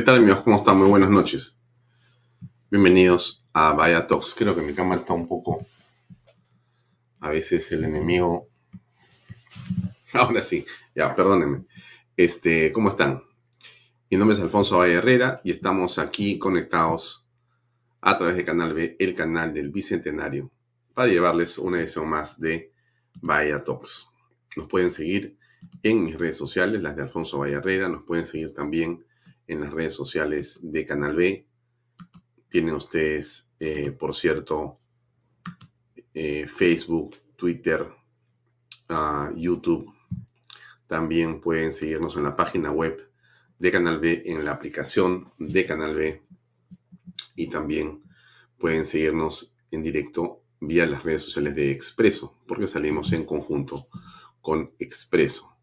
¿Qué tal amigos? ¿Cómo están? Muy buenas noches. Bienvenidos a Vaya Talks. Creo que mi cámara está un poco... A veces el enemigo... Ahora sí, ya, perdónenme. Este, ¿cómo están? Mi nombre es Alfonso Valle Herrera y estamos aquí conectados a través de Canal B, el canal del Bicentenario, para llevarles una edición más de Vaya Talks. Nos pueden seguir en mis redes sociales, las de Alfonso Valle Herrera. Nos pueden seguir también en las redes sociales de Canal B. Tienen ustedes, eh, por cierto, eh, Facebook, Twitter, ah, YouTube. También pueden seguirnos en la página web de Canal B, en la aplicación de Canal B. Y también pueden seguirnos en directo vía las redes sociales de Expreso, porque salimos en conjunto con Expreso.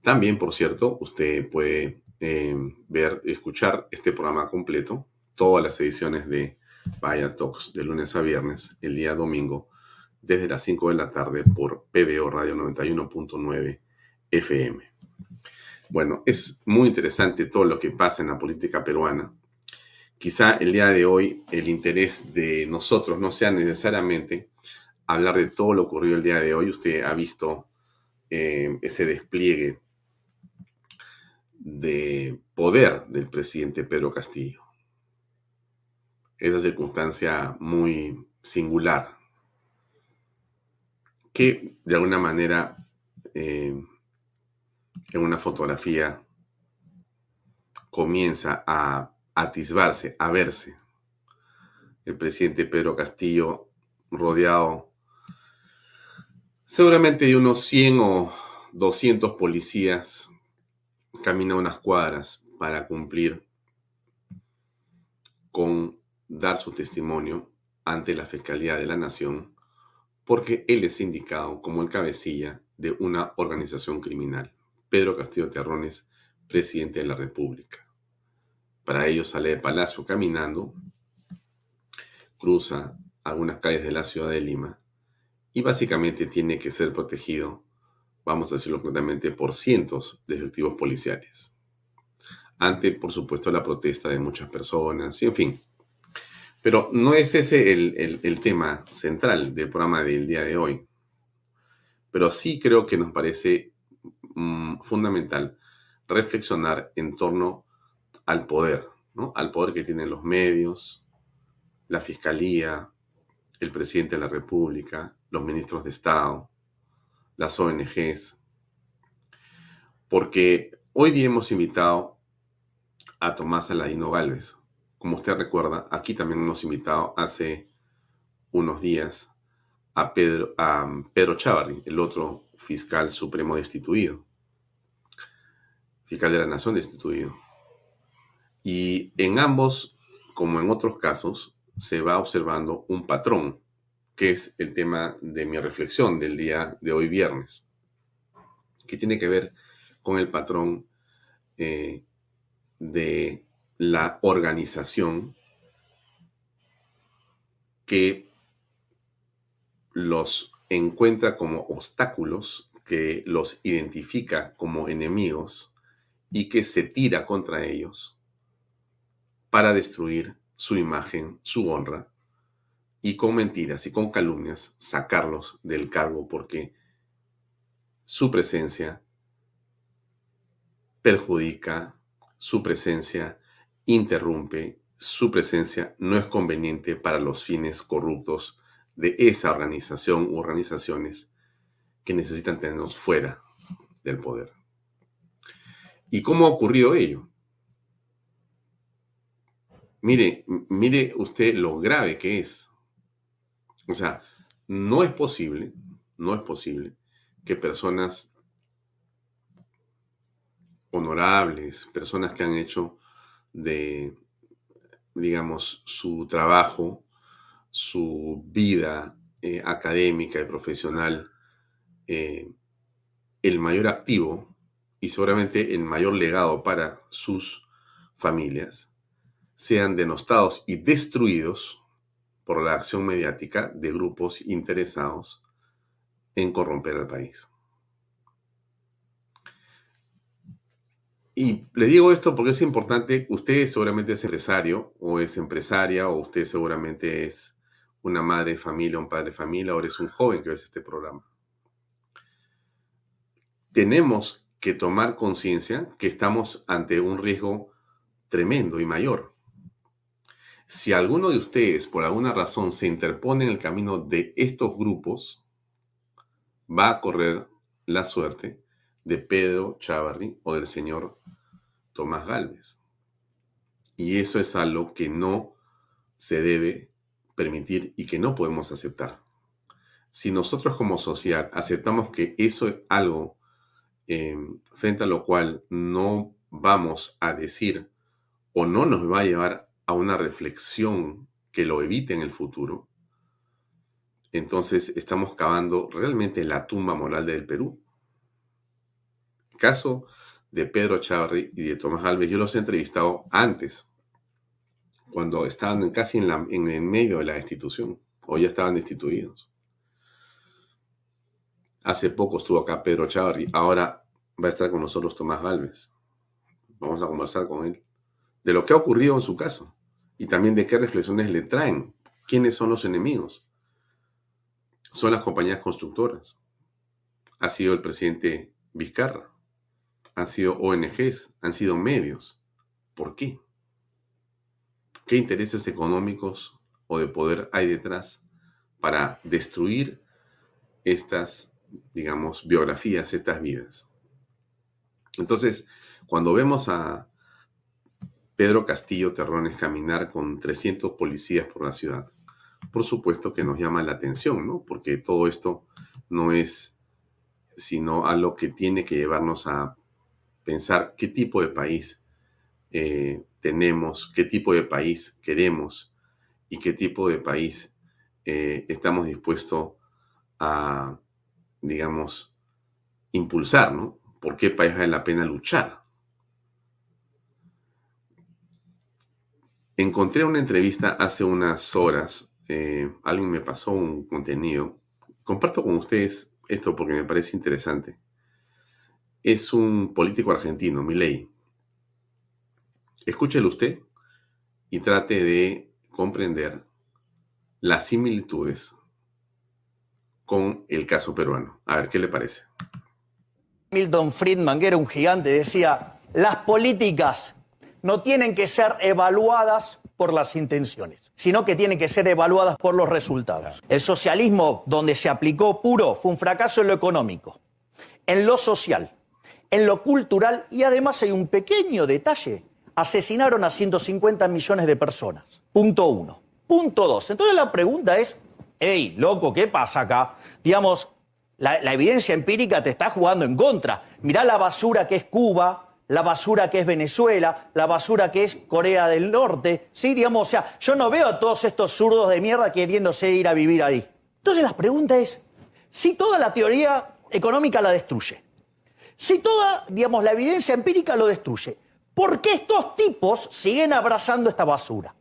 También, por cierto, usted puede eh, ver, escuchar este programa completo, todas las ediciones de Vaya Talks de lunes a viernes, el día domingo, desde las 5 de la tarde por PBO Radio 91.9 FM. Bueno, es muy interesante todo lo que pasa en la política peruana. Quizá el día de hoy el interés de nosotros no sea necesariamente hablar de todo lo ocurrido el día de hoy. Usted ha visto eh, ese despliegue de poder del presidente Pedro Castillo. Esa circunstancia muy singular que de alguna manera eh, en una fotografía comienza a atisbarse, a verse. El presidente Pedro Castillo rodeado seguramente de unos 100 o 200 policías camina unas cuadras para cumplir con dar su testimonio ante la Fiscalía de la Nación, porque él es indicado como el cabecilla de una organización criminal. Pedro Castillo Terrones, presidente de la República. Para ello sale de Palacio caminando, cruza algunas calles de la ciudad de Lima y básicamente tiene que ser protegido vamos a decirlo claramente, por cientos de efectivos policiales. Ante, por supuesto, la protesta de muchas personas, y en fin. Pero no es ese el, tema central del programa del día de hoy. Pero sí creo que nos parece mm, fundamental reflexionar en torno al poder, ¿no? Al poder que tienen los medios, la fiscalía, el presidente de la República, los ministros de Estado, las ONGs, porque hoy día hemos invitado a Tomás Aladino Galvez. Como usted recuerda, aquí también hemos invitado hace unos días a Pedro, a Pedro el otro fiscal supremo destituido, fiscal de la Nación destituido. Y en ambos, como en otros casos, se va observando un patrón que es el tema de mi reflexión del día de hoy viernes, que tiene que ver con el patrón eh, de la organización que los encuentra como obstáculos, que los identifica como enemigos y que se tira contra ellos para destruir su imagen, su honra y con mentiras y con calumnias sacarlos del cargo porque su presencia perjudica su presencia, interrumpe su presencia, no es conveniente para los fines corruptos de esa organización u organizaciones que necesitan tenernos fuera del poder. ¿Y cómo ha ocurrido ello? Mire, mire usted lo grave que es. O sea, no es posible, no es posible que personas honorables, personas que han hecho de, digamos, su trabajo, su vida eh, académica y profesional, eh, el mayor activo y seguramente el mayor legado para sus familias, sean denostados y destruidos por la acción mediática de grupos interesados en corromper al país. Y le digo esto porque es importante, usted seguramente es empresario o es empresaria o usted seguramente es una madre de familia, un padre de familia o eres un joven que ves este programa. Tenemos que tomar conciencia que estamos ante un riesgo tremendo y mayor. Si alguno de ustedes por alguna razón se interpone en el camino de estos grupos, va a correr la suerte de Pedro Chavarri o del señor Tomás Galvez. Y eso es algo que no se debe permitir y que no podemos aceptar. Si nosotros como sociedad aceptamos que eso es algo em, frente a lo cual no vamos a decir o no nos va a llevar una reflexión que lo evite en el futuro, entonces estamos cavando realmente la tumba moral del Perú. Caso de Pedro Chavarri y de Tomás Alves, yo los he entrevistado antes, cuando estaban casi en, en el medio de la institución, o ya estaban destituidos. Hace poco estuvo acá Pedro Chavarri, ahora va a estar con nosotros Tomás Galvez. Vamos a conversar con él de lo que ha ocurrido en su caso y también de qué reflexiones le traen, quiénes son los enemigos. Son las compañías constructoras. Ha sido el presidente Vizcarra. Han sido ONGs, han sido medios. ¿Por qué? ¿Qué intereses económicos o de poder hay detrás para destruir estas, digamos, biografías, estas vidas? Entonces, cuando vemos a Pedro Castillo Terrones caminar con 300 policías por la ciudad. Por supuesto que nos llama la atención, ¿no? Porque todo esto no es sino a lo que tiene que llevarnos a pensar qué tipo de país eh, tenemos, qué tipo de país queremos y qué tipo de país eh, estamos dispuestos a, digamos, impulsar, ¿no? ¿Por qué país vale la pena luchar? Encontré una entrevista hace unas horas. Eh, alguien me pasó un contenido. Comparto con ustedes esto porque me parece interesante. Es un político argentino, Milei. Escúchelo usted y trate de comprender las similitudes con el caso peruano. A ver, ¿qué le parece? Milton Friedman, que era un gigante, decía, las políticas no tienen que ser evaluadas por las intenciones, sino que tienen que ser evaluadas por los resultados. El socialismo donde se aplicó puro fue un fracaso en lo económico, en lo social, en lo cultural y además hay un pequeño detalle. Asesinaron a 150 millones de personas. Punto uno. Punto dos. Entonces la pregunta es, hey, loco, ¿qué pasa acá? Digamos, la, la evidencia empírica te está jugando en contra. Mirá la basura que es Cuba, la basura que es Venezuela, la basura que es Corea del Norte, ¿sí? Digamos, o sea, yo no veo a todos estos zurdos de mierda queriéndose ir a vivir ahí. Entonces la pregunta es, si toda la teoría económica la destruye, si toda, digamos, la evidencia empírica lo destruye, ¿por qué estos tipos siguen abrazando esta basura?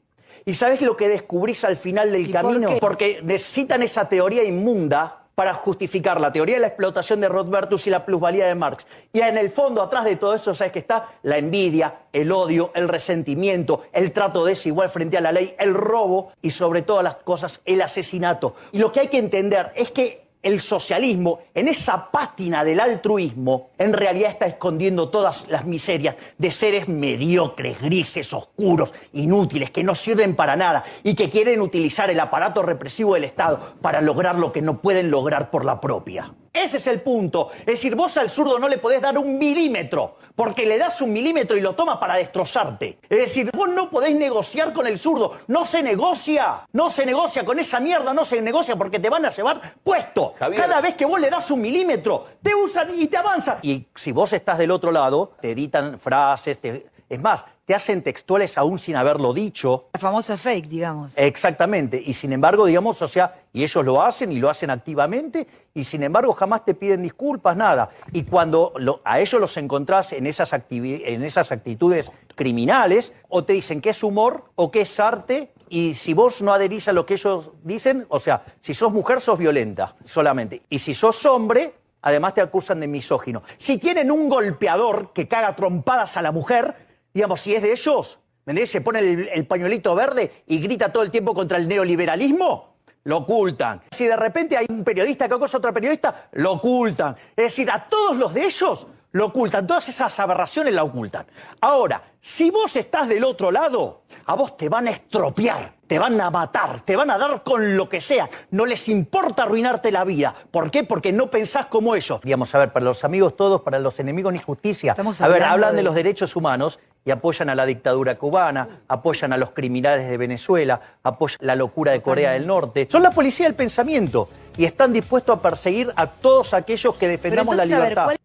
¿Y sabes lo que descubrís al final del camino? Porque necesitan esa teoría inmunda para justificar la teoría de la explotación de Rothbertus y la plusvalía de Marx. Y en el fondo, atrás de todo eso, ¿sabes que está? La envidia, el odio, el resentimiento, el trato desigual frente a la ley, el robo y sobre todas las cosas, el asesinato. Y lo que hay que entender es que el socialismo, en esa pátina del altruismo, en realidad está escondiendo todas las miserias de seres mediocres, grises, oscuros, inútiles, que no sirven para nada y que quieren utilizar el aparato represivo del Estado para lograr lo que no pueden lograr por la propia. Ese es el punto. Es decir, vos al zurdo no le podés dar un milímetro, porque le das un milímetro y lo toma para destrozarte. Es decir, vos no podés negociar con el zurdo. No se negocia. No se negocia con esa mierda, no se negocia porque te van a llevar puesto. Cada vez que vos le das un milímetro, te usan y te avanzan. Y si vos estás del otro lado, te editan frases, te... es más, te hacen textuales aún sin haberlo dicho. La famosa fake, digamos. Exactamente. Y sin embargo, digamos, o sea, y ellos lo hacen y lo hacen activamente, y sin embargo jamás te piden disculpas, nada. Y cuando a ellos los encontrás en esas, en esas actitudes criminales, o te dicen que es humor o que es arte, y si vos no adherís a lo que ellos dicen, o sea, si sos mujer, sos violenta solamente. Y si sos hombre, además te acusan de misógino. Si tienen un golpeador que caga trompadas a la mujer, digamos, si es de ellos, ¿me Se pone el, pañuelito verde y grita todo el tiempo contra el neoliberalismo, lo ocultan. Si de repente hay un periodista que acosa a otro periodista, lo ocultan. Es decir, a todos los de ellos lo ocultan, todas esas aberraciones la ocultan. Ahora, si vos estás del otro lado, a vos te van a estropear te van a matar, te van a dar con lo que sea. No les importa arruinarte la vida. ¿Por qué? Porque no pensás como ellos. Digamos, a ver, para los amigos todos, para los enemigos ni justicia. a ver, hablan de... los derechos humanos y apoyan a la dictadura cubana, apoyan a los criminales de Venezuela, apoyan la locura de Corea del Norte. Son la policía del pensamiento y están dispuestos a perseguir a todos aquellos que defendamos la libertad.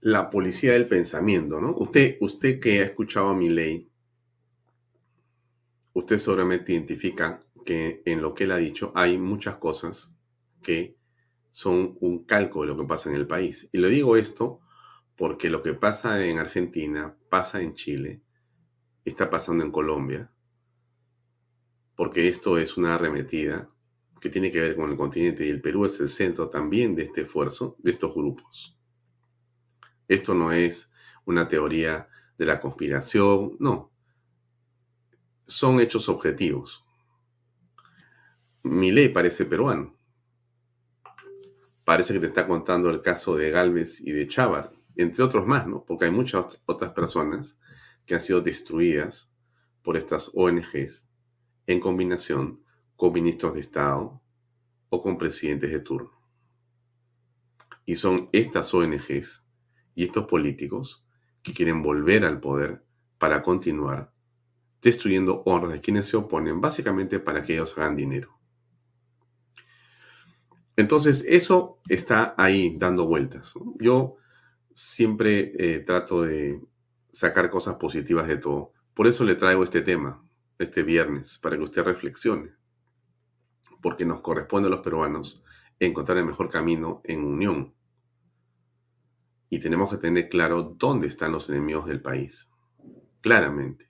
La policía del pensamiento, ¿no? Usted, usted que ha escuchado a mi ley, usted seguramente identifica que en lo que él ha dicho hay muchas cosas que son un calco de lo que pasa en el país. Y le digo esto porque lo que pasa en Argentina, pasa en Chile, está pasando en Colombia, porque esto es una arremetida que tiene que ver con el continente y el Perú es el centro también de este esfuerzo de estos grupos. Esto no es una teoría de la conspiración, no, son hechos objetivos. Mi ley parece peruano. Parece que te está contando el caso de Galvez y de Chávar, entre otros más, ¿no? Porque hay muchas otras personas que han sido destruidas por estas ONGs en combinación con ministros de Estado o con presidentes de turno. Y son estas ONGs y estos políticos que quieren volver al poder para continuar destruyendo honras de quienes se oponen, básicamente para que ellos hagan dinero. Entonces, eso está ahí dando vueltas. Yo siempre eh, trato de sacar cosas positivas de todo. Por eso le traigo este tema, este viernes, para que usted reflexione. Porque nos corresponde a los peruanos encontrar el mejor camino en unión. Y tenemos que tener claro dónde están los enemigos del país. Claramente.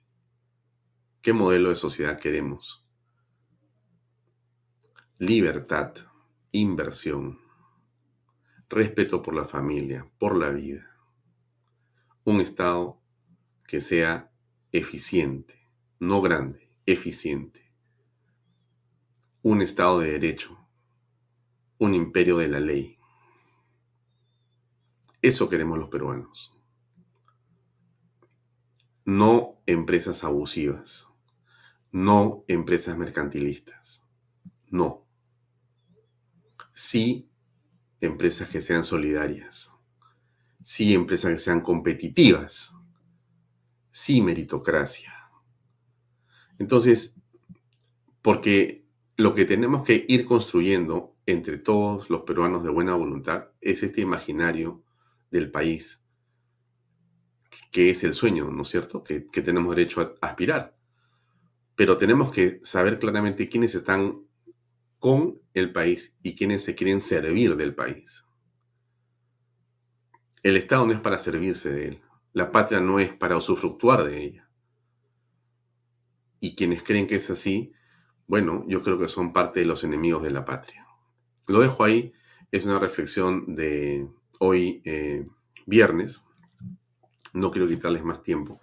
¿Qué modelo de sociedad queremos? Libertad, inversión, respeto por la familia, por la vida. Un Estado que sea eficiente, no grande, eficiente. Un Estado de derecho, un imperio de la ley. Eso queremos los peruanos. No empresas abusivas no empresas mercantilistas. No. Sí empresas que sean solidarias. Sí empresas que sean competitivas. Sí meritocracia. Entonces, porque lo que tenemos que ir construyendo entre todos los peruanos de buena voluntad es este imaginario del país, que es el sueño, ¿no es cierto?, que, que tenemos derecho a aspirar pero tenemos que saber claramente quiénes están con el país y quiénes se quieren servir del país. El Estado no es para servirse de él, la patria no es para usufructuar de ella. Y quienes creen que es así, bueno, yo creo que son parte de los enemigos de la patria. Lo dejo ahí, es una reflexión de hoy eh, viernes, no quiero quitarles más tiempo.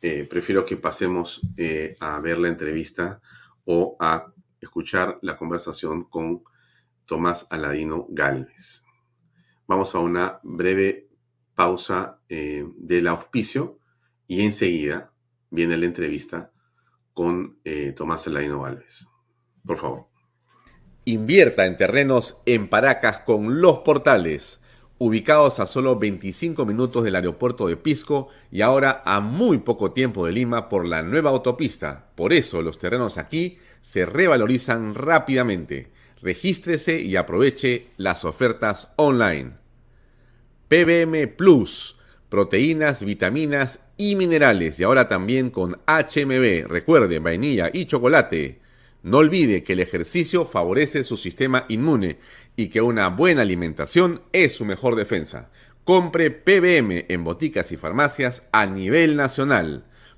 Eh, prefiero que pasemos eh, a ver la entrevista o a escuchar la conversación con Tomás Aladino Galvez. Vamos a una breve pausa eh, del auspicio y enseguida viene la entrevista con eh, Tomás Aladino Galvez. Por favor. Invierta en terrenos en Paracas con los portales ubicados a solo 25 minutos del aeropuerto de Pisco y ahora a muy poco tiempo de Lima por la nueva autopista. Por eso los terrenos aquí se revalorizan rápidamente. Regístrese y aproveche las ofertas online. PBM Plus, proteínas, vitaminas y minerales y ahora también con HMB, recuerde, vainilla y chocolate. No olvide que el ejercicio favorece su sistema inmune y que una buena alimentación es su mejor defensa. Compre PBM en boticas y farmacias a nivel nacional.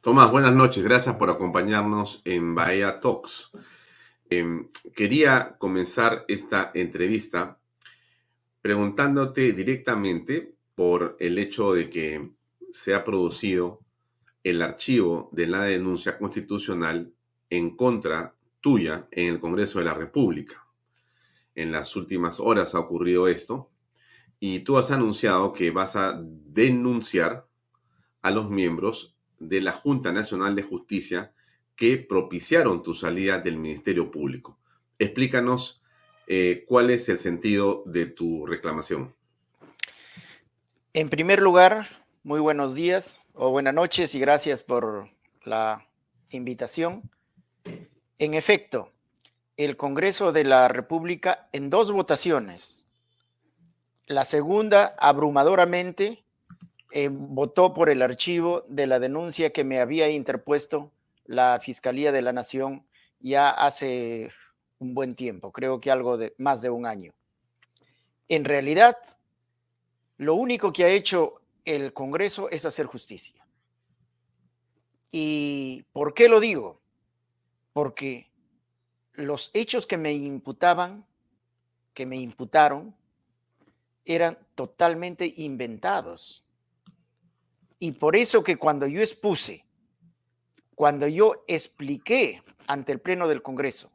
Tomás, buenas noches. Gracias por acompañarnos en Bahía Talks. Em, quería comenzar esta entrevista preguntándote directamente por el hecho de que se ha producido el archivo de la denuncia constitucional en contra tuya en el Congreso de la República. En las últimas horas ha ocurrido esto y tú has anunciado que vas a denunciar a los miembros de la Junta Nacional de Justicia que propiciaron tu salida del Ministerio Público. Explícanos eh, ¿cuál es el sentido de tu reclamación? En primer lugar, muy buenos días o buenas noches y gracias por la invitación. En efecto, el Congreso de la República en dos votaciones. La segunda, abrumadoramente, eh, votó por el archivo de la denuncia que me había interpuesto la Fiscalía de la Nación ya hace un buen tiempo, creo que algo de más de un año. En realidad, lo único que ha hecho el Congreso es hacer justicia. ¿Y por qué lo digo? Porque los hechos que me imputaban, que me imputaron, eran totalmente inventados. Y por eso que cuando yo expuse, cuando yo expliqué ante el Pleno del Congreso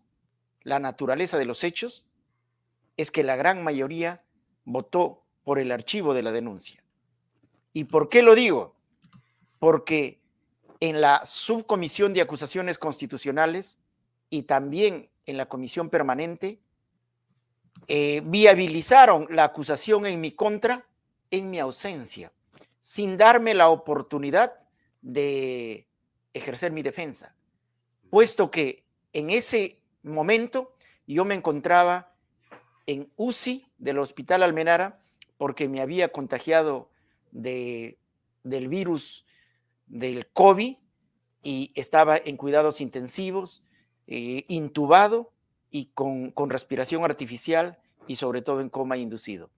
la naturaleza de los hechos es que la gran mayoría votó por el archivo de la denuncia. ¿Y por qué lo digo? Porque en la subcomisión de acusaciones constitucionales y también en la comisión permanente eh, viabilizaron la acusación en mi contra en mi ausencia, sin darme la oportunidad de ejercer mi defensa, puesto que en ese momento yo me encontraba en UCI del Hospital Almenara porque me había contagiado de, del virus del COVID y estaba en cuidados intensivos, eh, intubado y con respiración artificial y sobre todo en coma inducido.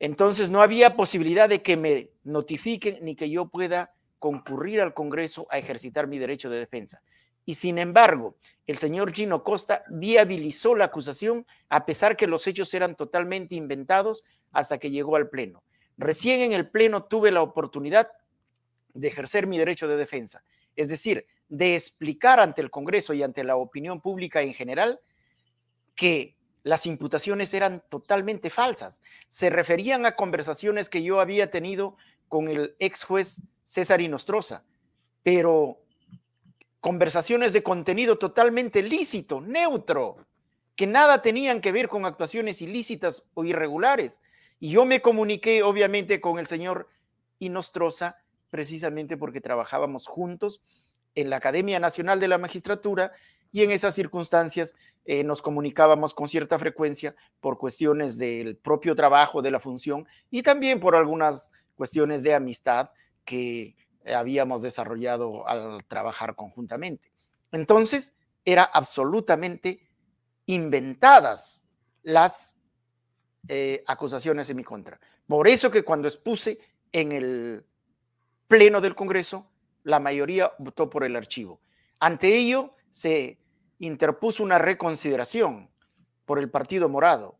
Entonces no había posibilidad de que me notifiquen ni que yo pueda concurrir al Congreso a ejercitar mi derecho de defensa. Y sin embargo, el señor Gino Costa viabilizó la acusación a pesar que los hechos eran totalmente inventados hasta que llegó al Pleno. Recién en el Pleno tuve la oportunidad de ejercer mi derecho de defensa, es decir, de explicar ante el Congreso y ante la opinión pública en general que las imputaciones eran totalmente falsas. Se referían a conversaciones que yo había tenido con el ex juez César Inostroza, pero conversaciones de contenido totalmente lícito, neutro, que nada tenían que ver con actuaciones ilícitas o irregulares. Y yo me comuniqué obviamente con el señor Inostroza precisamente porque trabajábamos juntos en la Academia Nacional de la Magistratura y en esas circunstancias eh, nos comunicábamos con cierta frecuencia por cuestiones del propio trabajo, de la función y también por algunas cuestiones de amistad que habíamos desarrollado al trabajar conjuntamente. Entonces, era absolutamente inventadas las eh, acusaciones en mi contra. Por eso que cuando expuse en el Pleno del Congreso, la mayoría votó por el archivo. Ante ello, se interpuso una reconsideración por el Partido Morado,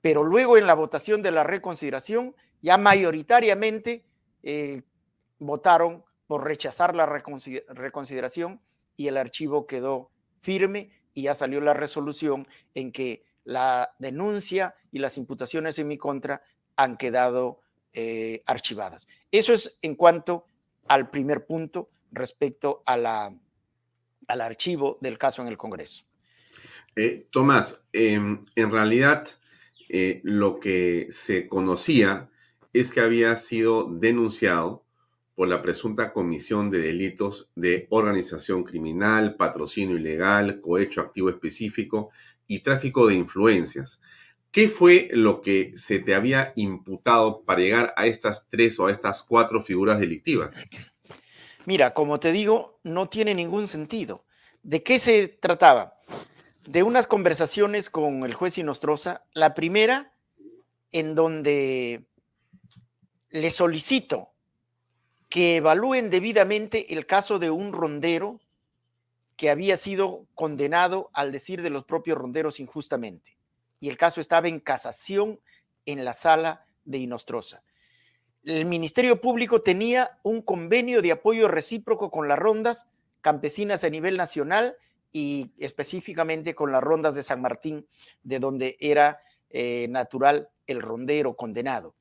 pero luego en la votación de la reconsideración, ya mayoritariamente eh, votaron por rechazar la reconsideración y el archivo quedó firme y ya salió la resolución en que la denuncia y las imputaciones en mi contra han quedado eh, archivadas. Eso es en cuanto al primer punto respecto a la, al archivo del caso en el Congreso. Eh, Tomás, em, en realidad eh, lo que se conocía es que había sido denunciado por la presunta comisión de delitos de organización criminal, patrocinio ilegal, cohecho activo específico y tráfico de influencias. ¿Qué fue lo que se te había imputado para llegar a estas tres o a estas cuatro figuras delictivas? Mira, como te digo, no tiene ningún sentido. ¿De qué se trataba? De unas conversaciones con el juez Inostroza. La primera, en donde le solicito que evalúen debidamente el caso de un rondero que había sido condenado al decir de los propios ronderos injustamente. Y el caso estaba en casación en la sala de Inostroza. El Ministerio Público tenía un convenio de apoyo recíproco con las rondas campesinas a nivel nacional y específicamente con las rondas de San Martín, de donde era eh, natural el rondero condenado.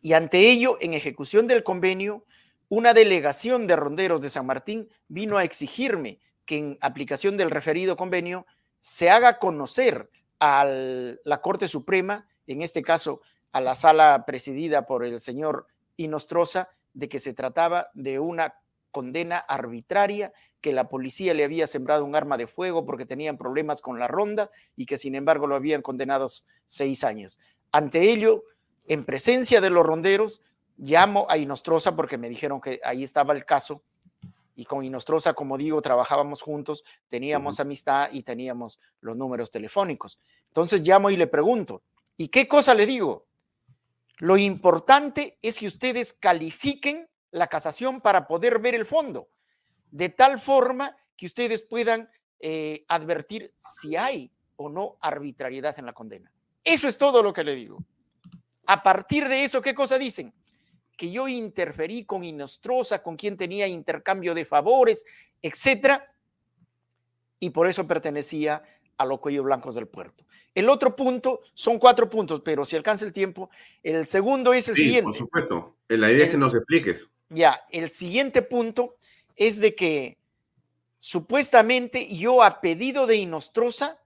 Y ante ello, en ejecución del convenio, una delegación de ronderos de San Martín vino a exigirme que en aplicación del referido convenio se haga conocer a la Corte Suprema, en este caso a la sala presidida por el señor Inostroza, de que se trataba de una condena arbitraria, que la policía le había sembrado un arma de fuego porque tenían problemas con la ronda y que sin embargo lo habían condenado seis años. Ante ello, en presencia de los ronderos, llamo a Inostroza porque me dijeron que ahí estaba el caso y con Inostroza, como digo, trabajábamos juntos, teníamos amistad y teníamos los números telefónicos. Entonces llamo y le pregunto, ¿y qué cosa le digo? Lo importante es que ustedes califiquen la casación para poder ver el fondo, de tal forma que ustedes puedan eh, advertir si hay o no arbitrariedad en la condena. Eso es todo lo que le digo. A partir de eso, ¿qué cosa dicen? que yo interferí con Inostroza, con quien tenía intercambio de favores, etcétera, y por eso pertenecía a los cuellos blancos del puerto. El otro punto, son cuatro puntos, pero si alcanza el tiempo, el segundo es el sí, siguiente. Por supuesto, la idea es que nos expliques. Ya, el siguiente punto es de que supuestamente yo a pedido de Inostroza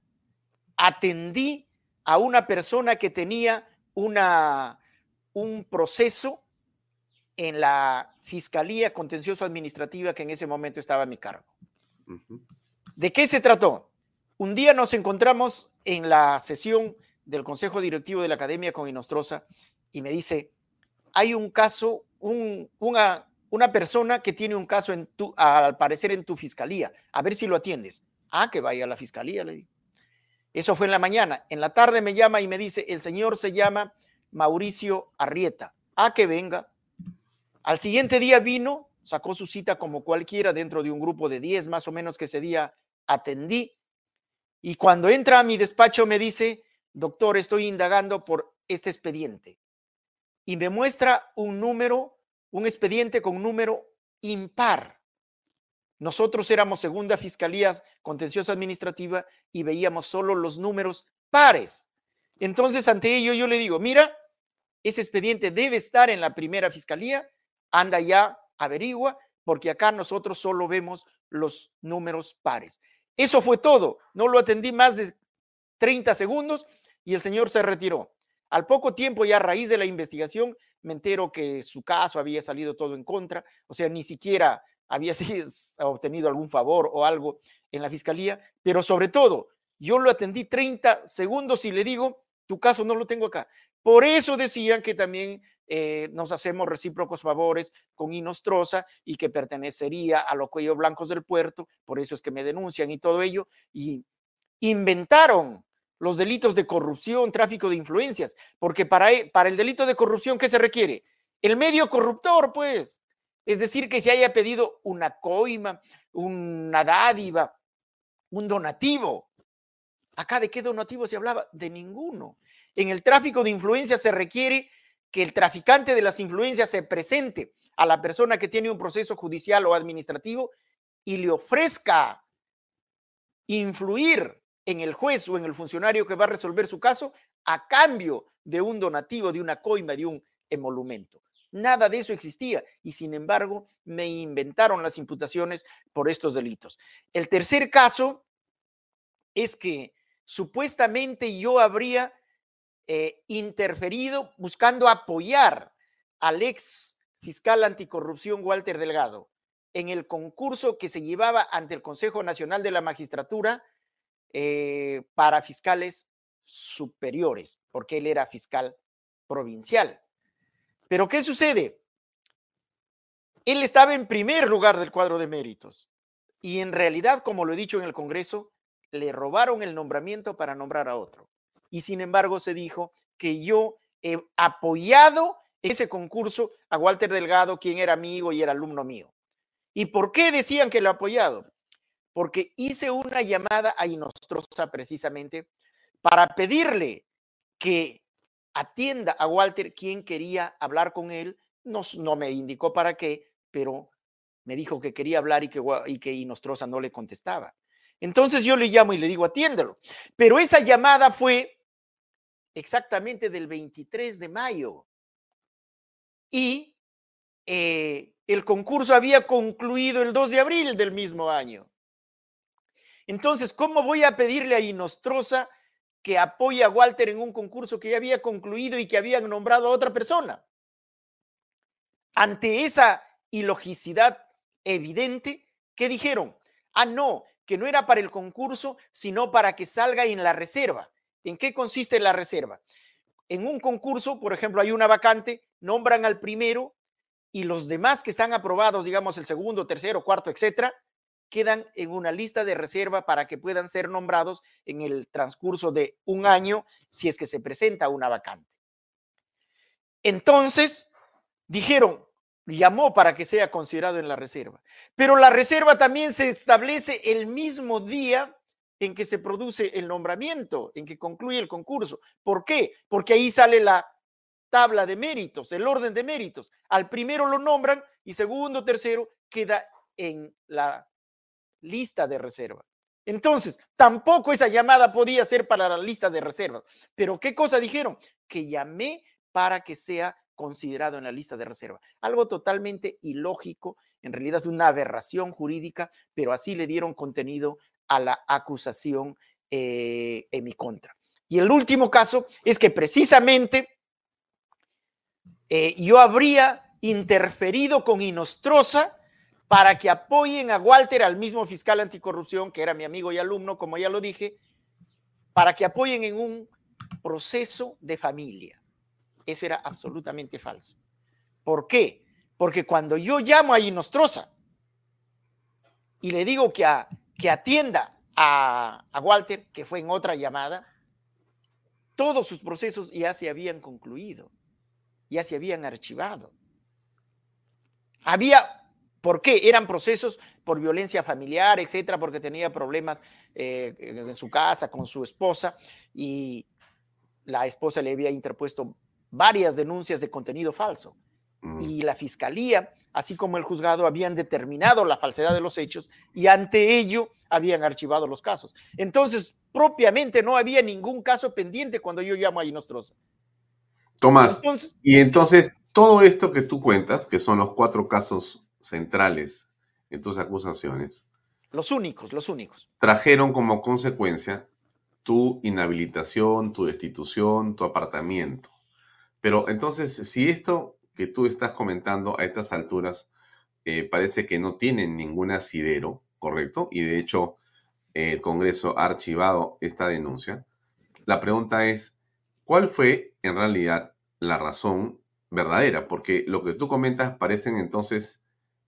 atendí a una persona que tenía una, un proceso en la Fiscalía Contencioso Administrativa que en ese momento estaba a mi cargo. ¿De qué se trató? Un día nos encontramos en la sesión del Consejo Directivo de la Academia con Inostroza y me dice, hay un caso, una, persona que tiene un caso al parecer en tu fiscalía, a ver si lo atiendes. Ah, que vaya a la fiscalía, le digo. Eso fue en la mañana. En la tarde me llama y me dice, el señor se llama Mauricio Arrieta. Ah, que venga. Al siguiente día vino, sacó su cita como cualquiera dentro de un grupo de 10 más o menos que ese día atendí. Y cuando entra a mi despacho me dice, doctor, estoy indagando por este expediente. Y me muestra un número, un expediente con número impar. Nosotros éramos segunda fiscalía contenciosa administrativa y veíamos solo los números pares. Entonces, ante ello, yo le digo, mira, ese expediente debe estar en la primera fiscalía anda ya, averigua, porque acá nosotros solo vemos los números pares. Eso fue todo. No lo atendí más de 30 segundos y el señor se retiró. Al poco tiempo, ya a raíz de la investigación, me entero que su caso había salido todo en contra, o sea, ni siquiera había obtenido algún favor o algo en la fiscalía, pero sobre todo, yo lo atendí 30 segundos y le digo, tu caso no lo tengo acá. Por eso decían que también eh, nos hacemos recíprocos favores con Inostroza y que pertenecería a los cuellos blancos del puerto, por eso es que me denuncian y todo ello, y inventaron los delitos de corrupción, tráfico de influencias, porque para, e, para el delito de corrupción, ¿qué se requiere? El medio corruptor, pues. Es decir, que se haya pedido una coima, una dádiva, un donativo. Acá de qué donativo se hablaba? De ninguno. En el tráfico de influencias se requiere que el traficante de las influencias se presente a la persona que tiene un proceso judicial o administrativo y le ofrezca influir en el juez o en el funcionario que va a resolver su caso a cambio de un donativo, de una coima, de un emolumento. Nada de eso existía y sin embargo me inventaron las imputaciones por estos delitos. El tercer caso es que supuestamente yo habría eh, interferido buscando apoyar al ex fiscal anticorrupción Walter Delgado en el concurso que se llevaba ante el Consejo Nacional de la Magistratura eh, para fiscales superiores, porque él era fiscal provincial. Pero ¿qué sucede? Él estaba en primer lugar del cuadro de méritos y en realidad, como lo he dicho en el Congreso, le robaron el nombramiento para nombrar a otro. Y sin embargo se dijo que yo he apoyado ese concurso a Walter Delgado, quien era amigo y era alumno mío. ¿Y por qué decían que lo he apoyado? Porque hice una llamada a Inostroza precisamente para pedirle que atienda a Walter, quien quería hablar con él. No, no me indicó para qué, pero me dijo que quería hablar y que, y que Inostroza no le contestaba. Entonces yo le llamo y le digo, atiéndelo. Pero esa llamada fue exactamente del 23 de mayo. Y eh, el concurso había concluido el 2 de abril del mismo año. Entonces, ¿cómo voy a pedirle a Inostroza que apoye a Walter en un concurso que ya había concluido y que habían nombrado a otra persona? Ante esa ilogicidad evidente, ¿qué dijeron? Ah, no, que no era para el concurso, sino para que salga en la reserva. ¿En qué consiste la reserva? En un concurso, por ejemplo, hay una vacante, nombran al primero y los demás que están aprobados, digamos el segundo, tercero, cuarto, etcétera, quedan en una lista de reserva para que puedan ser nombrados en el transcurso de un año si es que se presenta una vacante. Entonces, dijeron, llamó para que sea considerado en la reserva. Pero la reserva también se establece el mismo día en que se produce el nombramiento, en que concluye el concurso. ¿Por qué? Porque ahí sale la tabla de méritos, el orden de méritos. Al primero lo nombran y segundo, tercero queda en la lista de reserva. Entonces, tampoco esa llamada podía ser para la lista de reserva. Pero ¿qué cosa dijeron? Que llamé para que sea considerado en la lista de reserva. Algo totalmente ilógico, en realidad una aberración jurídica, pero así le dieron contenido a la acusación eh, en mi contra. Y el último caso es que precisamente eh, yo habría interferido con Inostroza para que apoyen a Walter, al mismo fiscal anticorrupción, que era mi amigo y alumno, como ya lo dije, para que apoyen en un proceso de familia. Eso era absolutamente falso. ¿Por qué? Porque cuando yo llamo a Inostroza y le digo que, que atienda a, Walter, que fue en otra llamada, todos sus procesos ya se habían concluido, ya se habían archivado. Había, ¿por qué? Eran procesos por violencia familiar, etcétera, porque tenía problemas eh, en su casa con su esposa y la esposa le había interpuesto varias denuncias de contenido falso. Mm. Y la fiscalía, así como el juzgado, habían determinado la falsedad de los hechos y ante ello habían archivado los casos. Entonces, propiamente no había ningún caso pendiente cuando yo llamo a Inostroza. Tomás, y entonces todo esto que tú cuentas, que son los cuatro casos centrales en tus acusaciones. Los únicos, los únicos. Trajeron como consecuencia tu inhabilitación, tu destitución, tu apartamiento. Pero entonces, si esto que tú estás comentando a estas alturas eh, parece que no tiene ningún asidero, ¿correcto? Y de hecho, el Congreso ha archivado esta denuncia. La pregunta es, ¿cuál fue en realidad la razón verdadera? Porque lo que tú comentas parecen entonces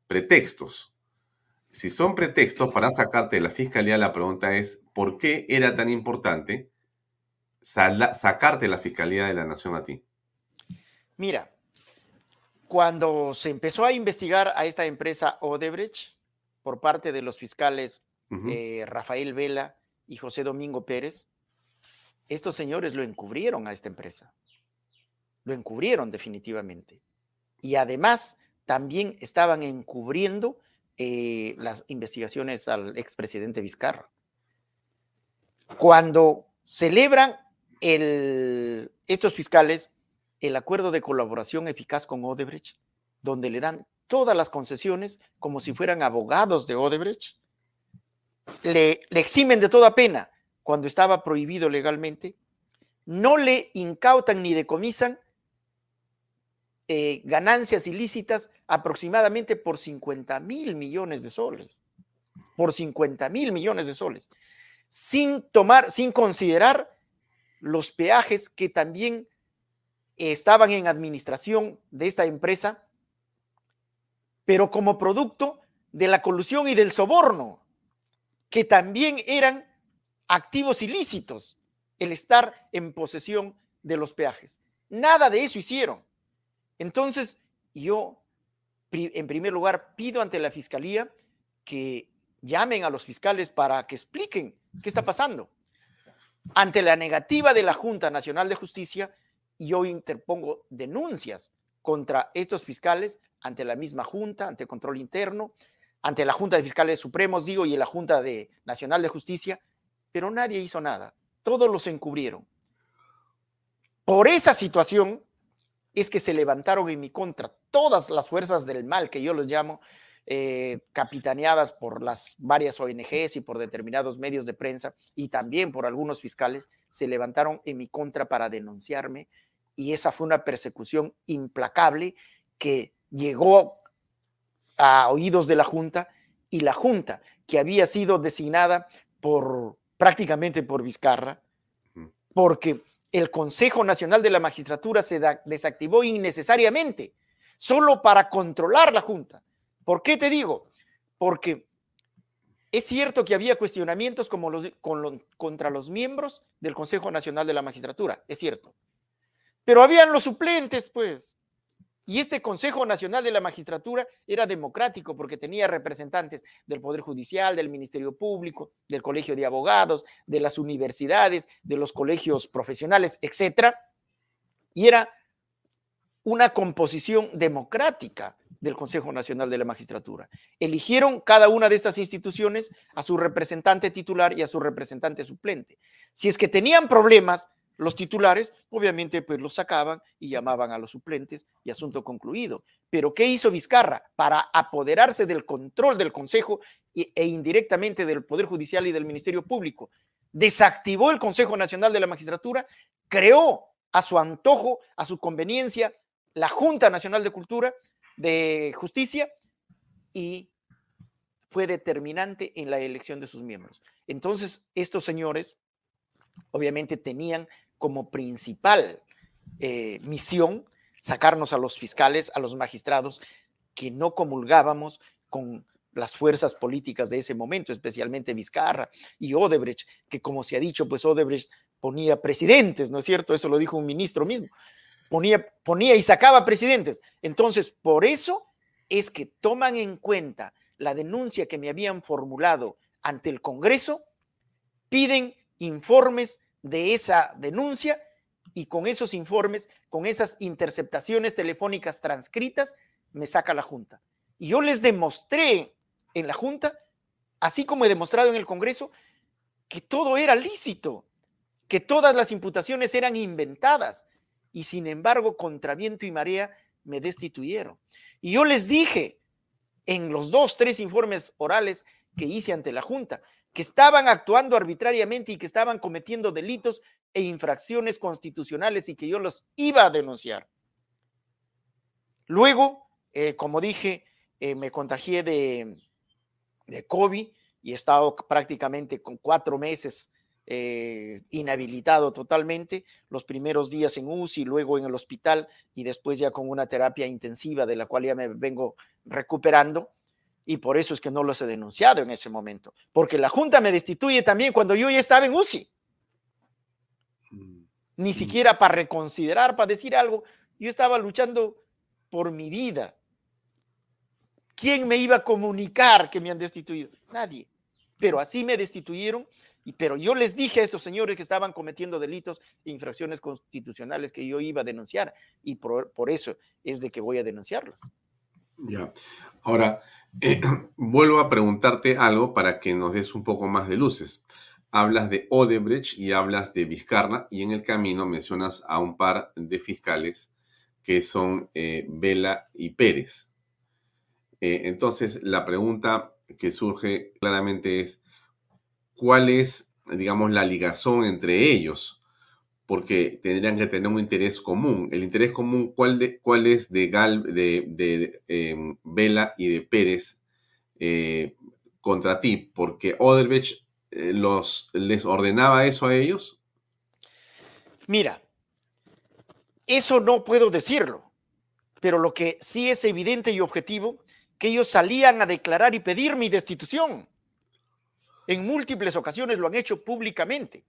pretextos. Si son pretextos para sacarte de la fiscalía, la pregunta es, ¿por qué era tan importante sacarte de la fiscalía de la nación a ti? Mira, cuando se empezó a investigar a esta empresa Odebrecht por parte de los fiscales eh, Rafael Vela y José Domingo Pérez, estos señores lo encubrieron a esta empresa. Lo encubrieron definitivamente. Y además también estaban encubriendo eh, las investigaciones al expresidente Vizcarra. Cuando celebran el, estos fiscales el acuerdo de colaboración eficaz con Odebrecht, donde le dan todas las concesiones como si fueran abogados de Odebrecht, le, eximen de toda pena cuando estaba prohibido legalmente, no le incautan ni decomisan eh, ganancias ilícitas aproximadamente por 50 mil millones de soles, por 50 mil millones de soles, sin tomar, sin considerar los peajes que también estaban en administración de esta empresa, pero como producto de la colusión y del soborno, que también eran activos ilícitos el estar en posesión de los peajes. Nada de eso hicieron. Entonces, yo, en primer lugar, pido ante la Fiscalía que llamen a los fiscales para que expliquen qué está pasando. Ante la negativa de la Junta Nacional de Justicia, yo interpongo denuncias contra estos fiscales ante la misma Junta, ante control interno, ante la Junta de Fiscales Supremos, digo, y la Junta de Nacional de Justicia, pero nadie hizo nada. Todos los encubrieron. Por esa situación es que se levantaron en mi contra todas las fuerzas del mal, que yo los llamo, eh, capitaneadas por las varias ONGs y por determinados medios de prensa y también por algunos fiscales, se levantaron en mi contra para denunciarme y esa fue una persecución implacable que llegó a oídos de la Junta y la Junta, que había sido designada por prácticamente por Vizcarra, porque el Consejo Nacional de la Magistratura se desactivó innecesariamente, solo para controlar la Junta. ¿Por qué te digo? Porque es cierto que había cuestionamientos como los, contra los miembros del Consejo Nacional de la Magistratura, es cierto. Pero habían los suplentes, pues. Y este Consejo Nacional de la Magistratura era democrático porque tenía representantes del Poder Judicial, del Ministerio Público, del Colegio de Abogados, de las universidades, de los colegios profesionales, etc. Y era una composición democrática del Consejo Nacional de la Magistratura. Eligieron cada una de estas instituciones a su representante titular y a su representante suplente. Si es que tenían problemas, los titulares, obviamente, pues los sacaban y llamaban a los suplentes y asunto concluido. Pero ¿qué hizo Vizcarra? Para apoderarse del control del Consejo e indirectamente del Poder Judicial y del Ministerio Público. Desactivó el Consejo Nacional de la Magistratura, creó a su antojo, a su conveniencia, la Junta Nacional de Cultura, de Justicia, y fue determinante en la elección de sus miembros. Entonces, estos señores obviamente tenían como principal eh, misión sacarnos a los fiscales, a los magistrados que no comulgábamos con las fuerzas políticas de ese momento, especialmente Vizcarra y Odebrecht, que como se ha dicho, pues Odebrecht ponía presidentes, ¿no es cierto? Eso lo dijo un ministro mismo. Ponía, ponía y sacaba presidentes. Entonces, por eso es que toman en cuenta la denuncia que me habían formulado ante el Congreso, piden informes de esa denuncia y con esos informes, con esas interceptaciones telefónicas transcritas, me saca la Junta. Y yo les demostré en la Junta, así como he demostrado en el Congreso, que todo era lícito, que todas las imputaciones eran inventadas y sin embargo, contra viento y marea, me destituyeron. Y yo les dije en los dos, tres informes orales que hice ante la Junta, que estaban actuando arbitrariamente y que estaban cometiendo delitos e infracciones constitucionales y que yo los iba a denunciar. Luego, eh, como dije, eh, me contagié de, de COVID y he estado prácticamente con cuatro meses eh, inhabilitado totalmente, los primeros días en UCI, luego en el hospital y después ya con una terapia intensiva de la cual ya me vengo recuperando. Y por eso es que no los he denunciado en ese momento, porque la Junta me destituye también cuando yo ya estaba en UCI. Mm. Ni mm. siquiera para reconsiderar, para decir algo. Yo estaba luchando por mi vida. ¿Quién me iba a comunicar que me han destituido? Nadie. Pero así me destituyeron pero yo les dije a estos señores que estaban cometiendo delitos e infracciones constitucionales que yo iba a denunciar y por, eso es de que voy a denunciarlos. Ya. Ahora, eh, vuelvo a preguntarte algo para que nos des un poco más de luces. Hablas de Odebrecht y hablas de Vizcarra y en el camino mencionas a un par de fiscales que son eh, Vela y Pérez. Eh, entonces, la pregunta que surge claramente es, cuál es, digamos, la ligazón entre ellos, porque tendrían que tener un interés común. El interés común, ¿cuál, de, cuál es de, Gal, de, em, Vela y de Pérez eh, contra ti? Porque Oderbech eh, los, les ordenaba eso a ellos. Mira, eso no puedo decirlo, pero lo que sí es evidente y objetivo, que ellos salían a declarar y pedir mi destitución. En múltiples ocasiones lo han hecho públicamente.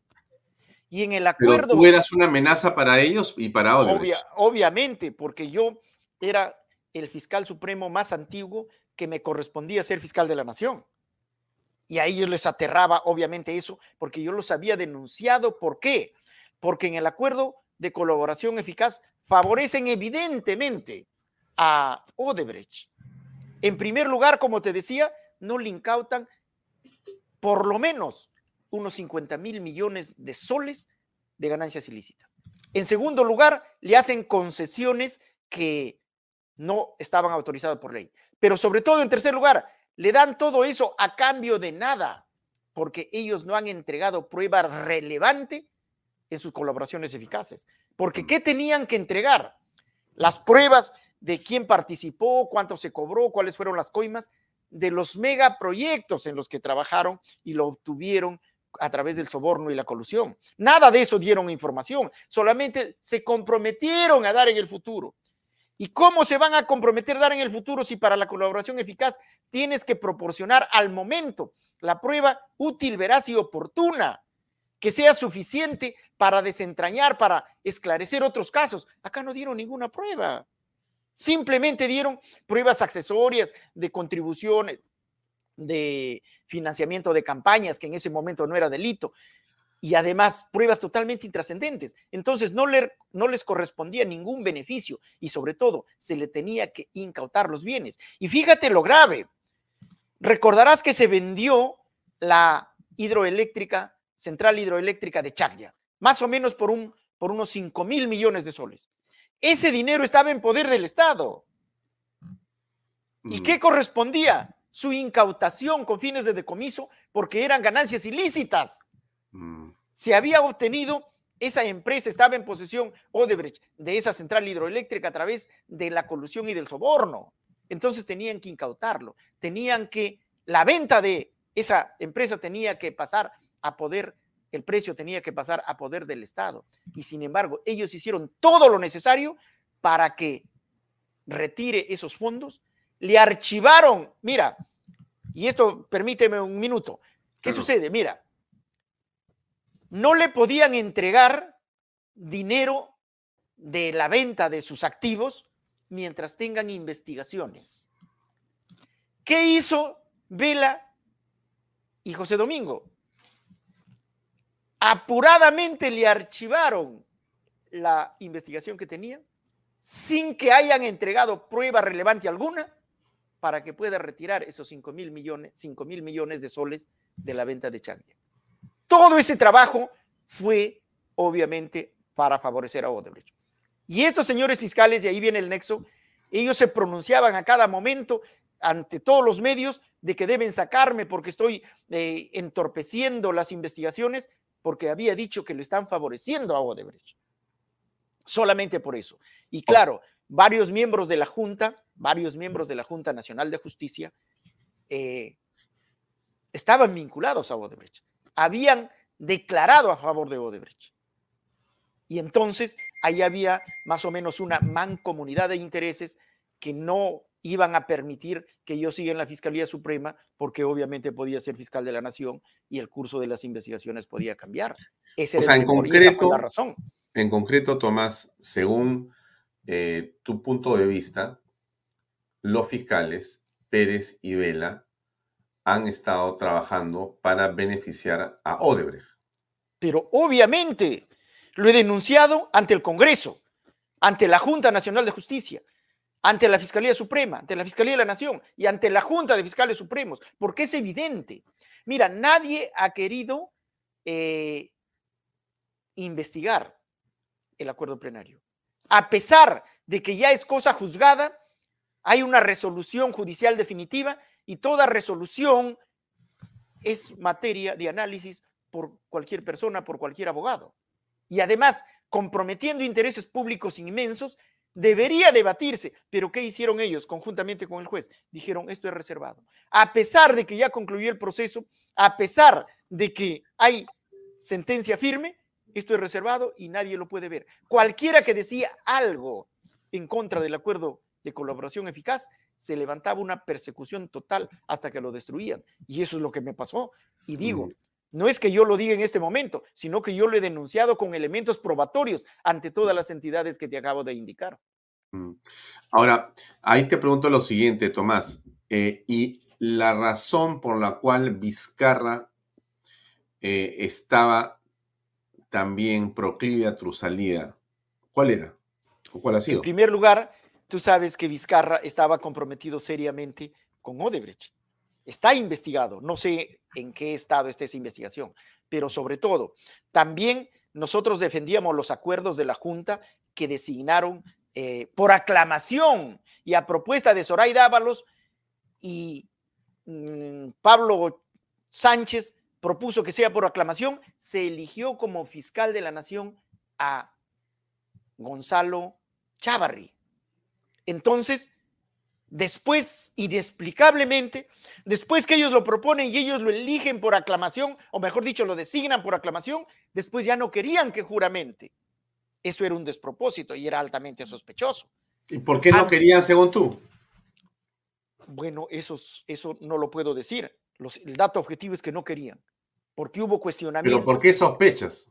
Y en el acuerdo. tú eras una amenaza para ellos y para otros. obviamente, porque yo era el fiscal supremo más antiguo que me correspondía ser fiscal de la nación. Y a ellos les aterraba, obviamente, eso, porque yo los había denunciado. ¿Por qué? Porque en el acuerdo de colaboración eficaz favorecen evidentemente a Odebrecht. En primer lugar, como te decía, no le incautan por lo menos unos 50 mil millones de soles de ganancias ilícitas. En segundo lugar, le hacen concesiones que no estaban autorizadas por ley. Pero sobre todo, en tercer lugar, le dan todo eso a cambio de nada, porque ellos no han entregado prueba relevante en sus colaboraciones eficaces. Porque ¿qué tenían que entregar? Las pruebas de quién participó, cuánto se cobró, cuáles fueron las coimas, de los megaproyectos en los que trabajaron y lo obtuvieron a través del soborno y la colusión. Nada de eso dieron información, solamente se comprometieron a dar en el futuro. ¿Y cómo se van a comprometer a dar en el futuro si para la colaboración eficaz tienes que proporcionar al momento la prueba útil, veraz y oportuna? que sea suficiente para desentrañar, para esclarecer otros casos. Acá no dieron ninguna prueba. Simplemente dieron pruebas accesorias de contribuciones, de financiamiento de campañas, que en ese momento no era delito, y además pruebas totalmente intrascendentes. Entonces no, les correspondía ningún beneficio y sobre todo se le tenía que incautar los bienes. Y fíjate lo grave. Recordarás que se vendió la hidroeléctrica, central hidroeléctrica de Chagya, más o menos por, un, por unos 5 mil millones de soles. Ese dinero estaba en poder del Estado. ¿Y qué correspondía? Su incautación con fines de decomiso porque eran ganancias ilícitas. Mm. Se había obtenido, esa empresa estaba en posesión Odebrecht de esa central hidroeléctrica a través de la colusión y del soborno. Entonces tenían que incautarlo, tenían que, la venta de esa empresa tenía que pasar a poder el precio tenía que pasar a poder del Estado. Y sin embargo, ellos hicieron todo lo necesario para que retire esos fondos. Le archivaron, mira, y esto permíteme un minuto. ¿Qué sucede? Mira, no le podían entregar dinero de la venta de sus activos mientras tengan investigaciones. ¿Qué hizo Vela y José Domingo? Apuradamente le archivaron la investigación que tenían sin que hayan entregado prueba relevante alguna para que pueda retirar esos 5 mil millones, 5 mil millones de soles de la venta de Changia. Todo ese trabajo fue obviamente para favorecer a Odebrecht. Y estos señores fiscales, y ahí viene el nexo, ellos se pronunciaban a cada momento ante todos los medios de que deben sacarme porque estoy eh, entorpeciendo las investigaciones, porque había dicho que lo están favoreciendo a Odebrecht. Solamente por eso. Y claro, varios miembros de la Junta, varios miembros de la Junta Nacional de Justicia, eh, estaban vinculados a Odebrecht, habían declarado a favor de Odebrecht. Y entonces ahí había más o menos una mancomunidad de intereses que no iban a permitir que yo siga en la Fiscalía Suprema, porque obviamente podía ser fiscal de la nación y el curso de las investigaciones podía cambiar. Ese o sea, en concreto, la razón. En concreto, Tomás, según eh, tu punto de vista, los fiscales Pérez y Vela han estado trabajando para beneficiar a Odebrecht. Pero obviamente lo he denunciado ante el Congreso, ante la Junta Nacional de Justicia, ante la Fiscalía Suprema, ante la Fiscalía de la Nación y ante la Junta de Fiscales Supremos, porque es evidente. Mira, nadie ha querido eh, investigar el acuerdo plenario. A pesar de que ya es cosa juzgada, hay una resolución judicial definitiva y toda resolución es materia de análisis por cualquier persona, por cualquier abogado. Y además, comprometiendo intereses públicos inmensos debería debatirse, pero ¿qué hicieron ellos conjuntamente con el juez? Dijeron, esto es reservado. A pesar de que ya concluyó el proceso, a pesar de que hay sentencia firme, esto es reservado y nadie lo puede ver. Cualquiera que decía algo en contra del acuerdo de colaboración eficaz, se levantaba una persecución total hasta que lo destruían. Y eso es lo que me pasó. Y digo, no es que yo lo diga en este momento, sino que yo lo he denunciado con elementos probatorios ante todas las entidades que te acabo de indicar. Mm. Ahora, ahí te pregunto lo siguiente, Tomás. Eh, y la razón por la cual Vizcarra eh, estaba también proclive a tu salida, ¿cuál era? ¿O cuál ha sido? En primer lugar, tú sabes que Vizcarra estaba comprometido seriamente con Odebrecht está investigado. No sé en qué estado está esa investigación, pero sobre todo, también nosotros defendíamos los acuerdos de la Junta que designaron eh, por aclamación y a propuesta de Zoraida Ábalos y mm, Pablo Sánchez propuso que sea por aclamación, se eligió como fiscal de la nación a Gonzalo Chávarri. Entonces, Después, inexplicablemente, después que ellos lo proponen y ellos lo eligen por aclamación, o mejor dicho, lo designan por aclamación, después ya no querían que juramente. Eso era un despropósito y era altamente sospechoso. ¿Y por qué no querían, según tú? Bueno, eso, eso no lo puedo decir. el dato objetivo es que no querían, porque hubo cuestionamientos. ¿Pero por qué sospechas?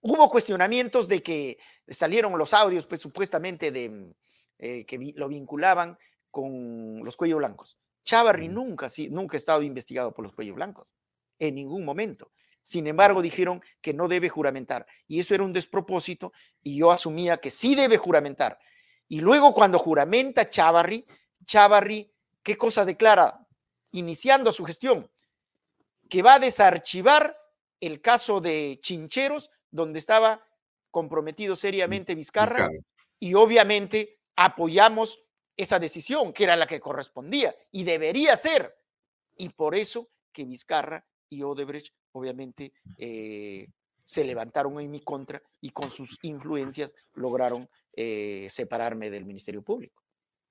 Hubo cuestionamientos de que salieron los audios, pues supuestamente de eh, que lo vinculaban con los cuellos blancos. Chavarri nunca, sí, nunca ha estado investigado por los cuellos blancos, en ningún momento. Sin embargo, dijeron que no debe juramentar. Y eso era un despropósito y yo asumía que sí debe juramentar. Y luego cuando juramenta Chavarri, Chavarri, ¿qué cosa declara? Iniciando su gestión, que va a desarchivar el caso de Chincheros, donde estaba comprometido seriamente Vizcarra, y obviamente apoyamos esa decisión, que era la que correspondía y debería ser. Y por eso que Vizcarra y Odebrecht, obviamente, eh, se levantaron en mi contra y con sus influencias lograron eh, separarme del Ministerio Público.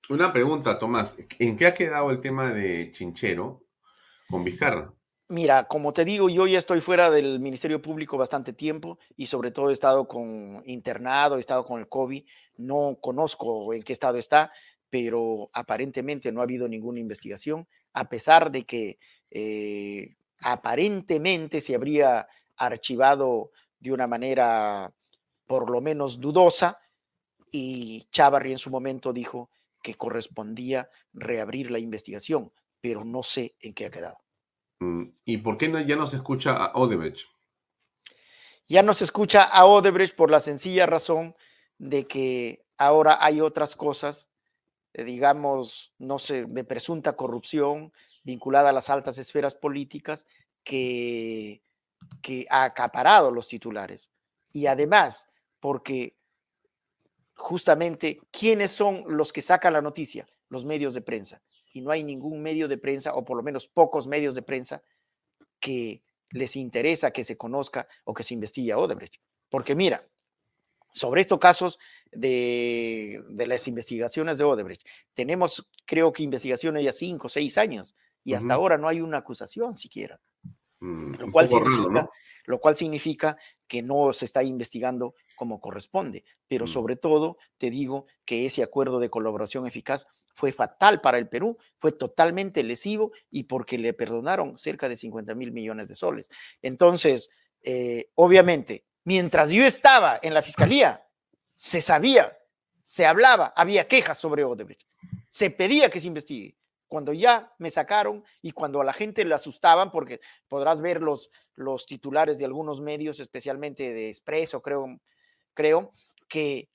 Una pregunta, Tomás. ¿En qué ha quedado el tema de Chinchero con Vizcarra? Mira, como te digo, yo ya estoy fuera del Ministerio Público bastante tiempo y sobre todo he estado con internado, he estado con el COVID, no conozco en qué estado está, pero aparentemente no ha habido ninguna investigación, a pesar de que eh, aparentemente se habría archivado de una manera por lo menos dudosa y Chavarri en su momento dijo que correspondía reabrir la investigación, pero no sé en qué ha quedado. Mm, ¿Y por qué no, ya no se escucha a Odebrecht? Ya no se escucha a Odebrecht por la sencilla razón de que ahora hay otras cosas digamos, no sé, de presunta corrupción vinculada a las altas esferas políticas que, que ha acaparado los titulares. Y además, porque justamente, ¿quiénes son los que sacan la noticia? Los medios de prensa. Y no hay ningún medio de prensa, o por lo menos pocos medios de prensa, que les interesa que se conozca o que se investigue a Odebrecht. Porque mira, sobre estos casos de, las investigaciones de Odebrecht. Tenemos, creo que investigaciones ya cinco, seis años y hasta ahora no hay una acusación siquiera, Mm, lo un cual, poco raro, significa, ¿no? lo cual significa que no se está investigando como corresponde. Pero Mm. sobre todo, te digo que ese acuerdo de colaboración eficaz fue fatal para el Perú, fue totalmente lesivo y porque le perdonaron cerca de 50 mil millones de soles. Entonces, eh, obviamente, mientras yo estaba en la fiscalía, se sabía, se hablaba, había quejas sobre Odebrecht, se pedía que se investigue. Cuando ya me sacaron y cuando a la gente le asustaban, porque podrás ver los, los titulares de algunos medios, especialmente de Expreso, creo, creo que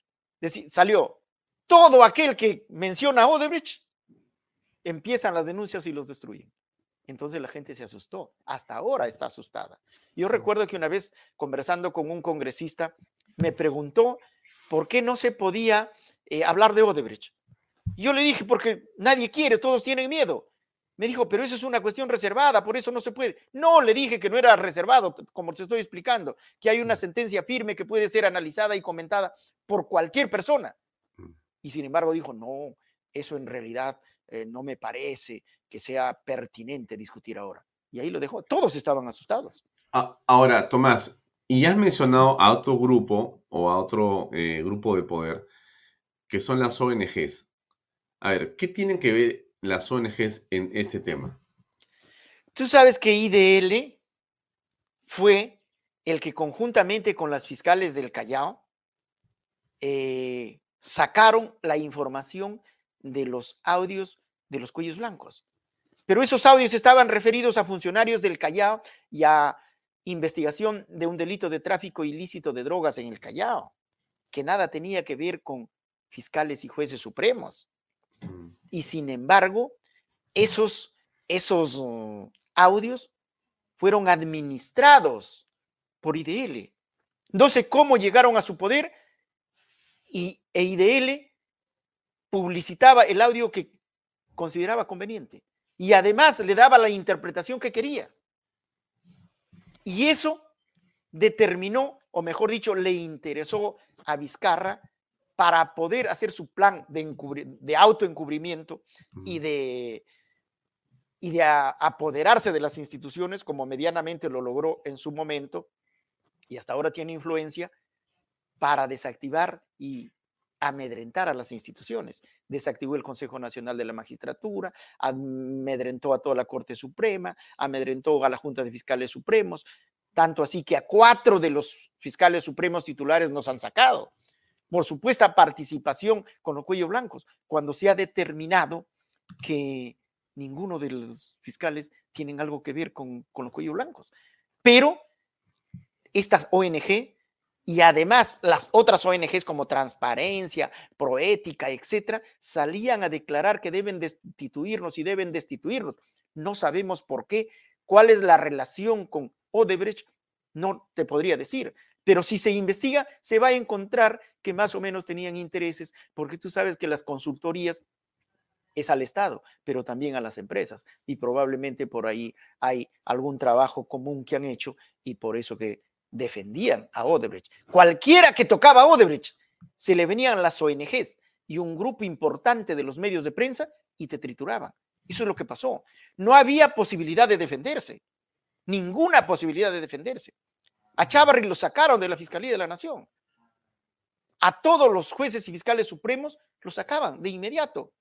salió todo aquel que menciona a Odebrecht, empiezan las denuncias y los destruyen. Entonces la gente se asustó. Hasta ahora está asustada. Yo recuerdo que una vez conversando con un congresista, me preguntó por qué no se podía eh, hablar de Odebrecht. Y yo le dije, porque nadie quiere, todos tienen miedo. Me dijo, pero eso es una cuestión reservada, por eso no se puede. No, le dije que no era reservado, como te estoy explicando, que hay una sentencia firme que puede ser analizada y comentada por cualquier persona. Mm. Y sin embargo dijo, no, eso en realidad eh, no me parece que sea pertinente discutir ahora. Y ahí lo dejó. Todos estaban asustados. A- Ahora, Tomás, y has mencionado a otro grupo o a otro eh, grupo de poder que son las ONGs. A ver, ¿qué tienen que ver las ONGs en este tema? Tú sabes que IDL fue el que conjuntamente con las fiscales del Callao eh, sacaron la información de los audios de los cuellos blancos. Pero esos audios estaban referidos a funcionarios del Callao y a investigación de un delito de tráfico ilícito de drogas en el Callao, que nada tenía que ver con fiscales y jueces supremos. Mm, Y sin embargo, esos, esos uh, audios fueron administrados por IDL. No sé cómo llegaron a su poder y e IDL publicitaba el audio que consideraba conveniente y además le daba la interpretación que quería. Y eso determinó, o mejor dicho, le interesó a Vizcarra para poder hacer su plan de, encubri- de autoencubrimiento y de, y de apoderarse de las instituciones, como medianamente lo logró en su momento, y hasta ahora tiene influencia, para desactivar y amedrentar a las instituciones. Desactivó el Consejo Nacional de la Magistratura, amedrentó a toda la Corte Suprema, amedrentó a la Junta de Fiscales Supremos, tanto así que a cuatro de los fiscales supremos titulares nos han sacado por supuesta participación con los cuellos blancos, cuando se ha determinado que ninguno de los fiscales tienen algo que ver con, con los cuellos blancos. Pero estas ONG y además las otras ONGs como Transparencia, Proética, etcétera, salían a declarar que deben destituirnos y deben destituirnos. No sabemos por qué, cuál es la relación con Odebrecht, no te podría decir. Pero si se investiga, se va a encontrar que más o menos tenían intereses, porque tú sabes que las consultorías es al Estado, pero también a las empresas. Y probablemente por ahí hay algún trabajo común que han hecho y por eso que defendían a Odebrecht. Cualquiera que tocaba a Odebrecht, se le venían las ONGs y un grupo importante de los medios de prensa y te trituraban. Eso es lo que pasó. No había posibilidad de defenderse, ninguna posibilidad de defenderse. A Chávarri lo sacaron de la Fiscalía de la Nación. A todos los jueces y fiscales supremos lo sacaban de inmediato.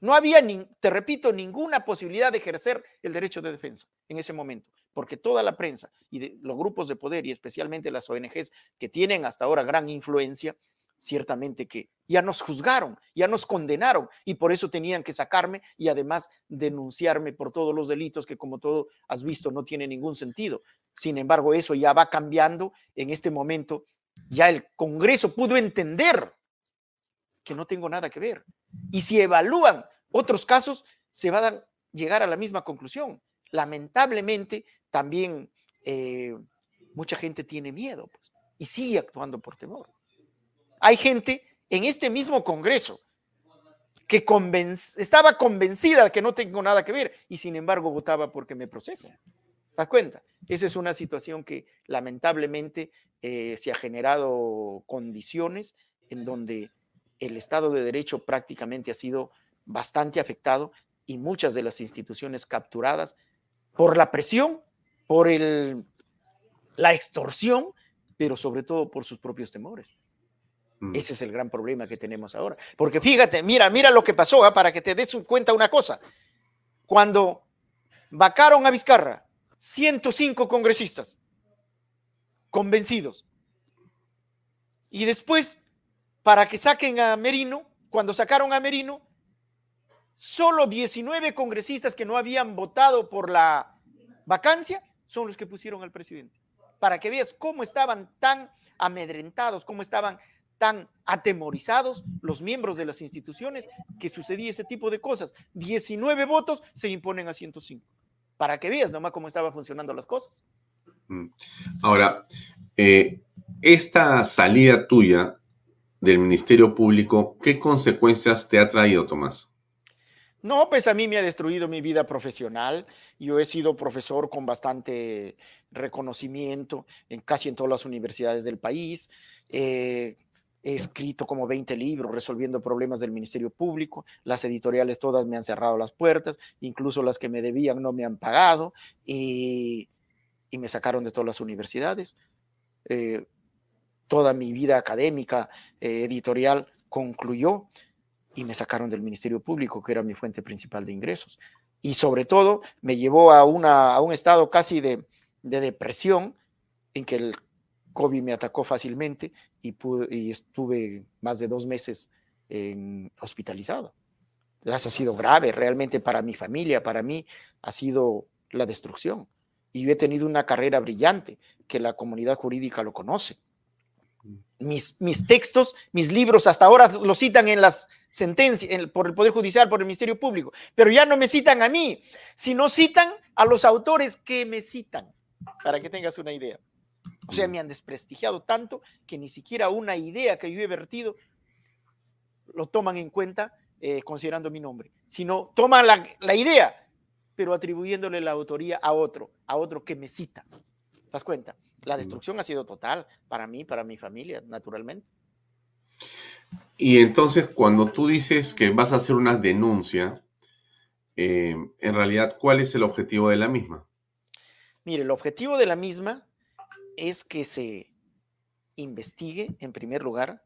No había, te repito, ninguna posibilidad de ejercer el derecho de defensa en ese momento, porque toda la prensa y de, los grupos de poder y especialmente las ONGs que tienen hasta ahora gran influencia, ciertamente que ya nos juzgaron, ya nos condenaron y por eso tenían que sacarme y además denunciarme por todos los delitos que como todo has visto no tiene ningún sentido. Sin embargo, eso ya va cambiando. En este momento ya el Congreso pudo entender que no tengo nada que ver. Y si evalúan otros casos, se va a llegar a la misma conclusión. Lamentablemente, también eh, mucha gente tiene miedo pues, y sigue actuando por temor. Hay gente en este mismo Congreso que estaba convencida de que no tengo nada que ver y sin embargo votaba porque me procesen. ¿Te das cuenta? Esa es una situación que lamentablemente eh, se ha generado condiciones en donde el Estado de Derecho prácticamente ha sido bastante afectado y muchas de las instituciones capturadas por la presión, por el, la extorsión, pero sobre todo por sus propios temores. Mm. Ese es el gran problema que tenemos ahora. Porque fíjate, mira, mira lo que pasó, ¿ah? para que te des cuenta una cosa. Cuando vacaron a Vizcarra, 105 congresistas convencidos. Y después, para que saquen a Merino, cuando sacaron a Merino, solo 19 congresistas que no habían votado por la vacancia son los que pusieron al presidente. Para que veas cómo estaban tan amedrentados, cómo estaban tan atemorizados los miembros de las instituciones que sucedía ese tipo de cosas. 19 votos se imponen a 105. Para que veas nomás cómo estaban funcionando las cosas. Mm. Ahora, eh, esta salida tuya del Ministerio Público, ¿qué consecuencias te ha traído, Tomás? No, pues a mí me ha destruido mi vida profesional. Yo he sido profesor con bastante reconocimiento en casi en todas las universidades del país. Eh, He escrito como 20 libros resolviendo problemas del Ministerio Público. Las editoriales todas me han cerrado las puertas, incluso las que me debían no me han pagado y, me sacaron de todas las universidades. Eh, toda mi vida académica, eh, editorial, concluyó y me sacaron del Ministerio Público, que era mi fuente principal de ingresos. Y sobre todo me llevó a, una, a un estado casi de, de depresión en que el COVID me atacó fácilmente y, y estuve más de dos meses en, hospitalizado. Eso ha sido grave realmente para mi familia, para mí ha sido la destrucción. Y he tenido una carrera brillante que la comunidad jurídica lo conoce. Mm. Mis, mis textos, mis libros hasta ahora los citan en las sentencias por el Poder Judicial, por el Ministerio Público, pero ya no me citan a mí, sino citan a los autores que me citan, para que tengas una idea. O sea, me han desprestigiado tanto que ni siquiera una idea que yo he vertido lo toman en cuenta eh, considerando mi nombre, sino toman la, la, idea, pero atribuyéndole la autoría a otro, a otro que me cita. ¿Te das cuenta? La destrucción ha sido total para mí, para mi familia, naturalmente. Y entonces, cuando tú dices que vas a hacer una denuncia, eh, en realidad, ¿cuál es el objetivo de la misma? Mire, el objetivo de la misma es que se investigue, en primer lugar,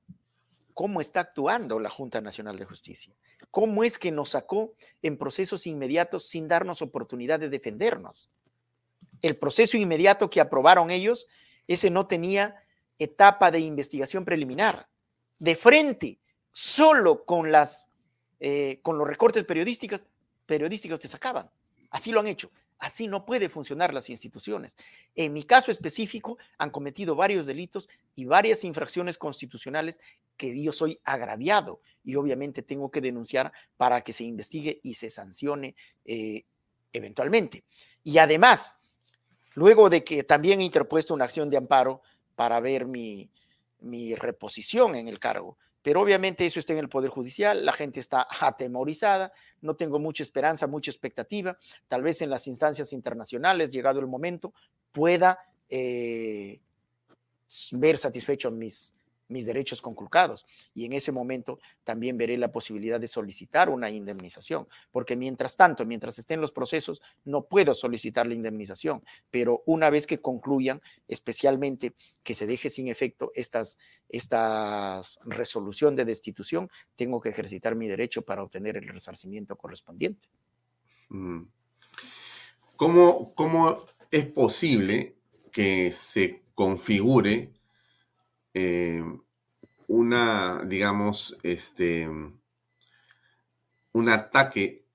cómo está actuando la Junta Nacional de Justicia. ¿Cómo es que nos sacó en procesos inmediatos sin darnos oportunidad de defendernos? El proceso inmediato que aprobaron ellos, ese no tenía etapa de investigación preliminar. De frente, solo con, las, eh, con los recortes periodísticos, periodísticos te sacaban. Así lo han hecho. Así no puede funcionar las instituciones. En mi caso específico, han cometido varios delitos y varias infracciones constitucionales que yo soy agraviado y obviamente tengo que denunciar para que se investigue y se sancione eh, eventualmente. Y además, luego de que también he interpuesto una acción de amparo para ver mi, reposición en el cargo, pero obviamente eso está en el Poder Judicial, la gente está atemorizada, no tengo mucha esperanza, mucha expectativa. Tal vez en las instancias internacionales, llegado el momento, pueda eh, ver satisfecho mis, mis derechos conculcados. Y en ese momento también veré la posibilidad de solicitar una indemnización, porque mientras tanto, mientras estén los procesos, no puedo solicitar la indemnización, pero una vez que concluyan, especialmente que se deje sin efecto estas, estas resolución de destitución, tengo que ejercitar mi derecho para obtener el resarcimiento correspondiente. Mm. ¿Cómo, cómo es posible que se configure eh, una, digamos, este, un ataque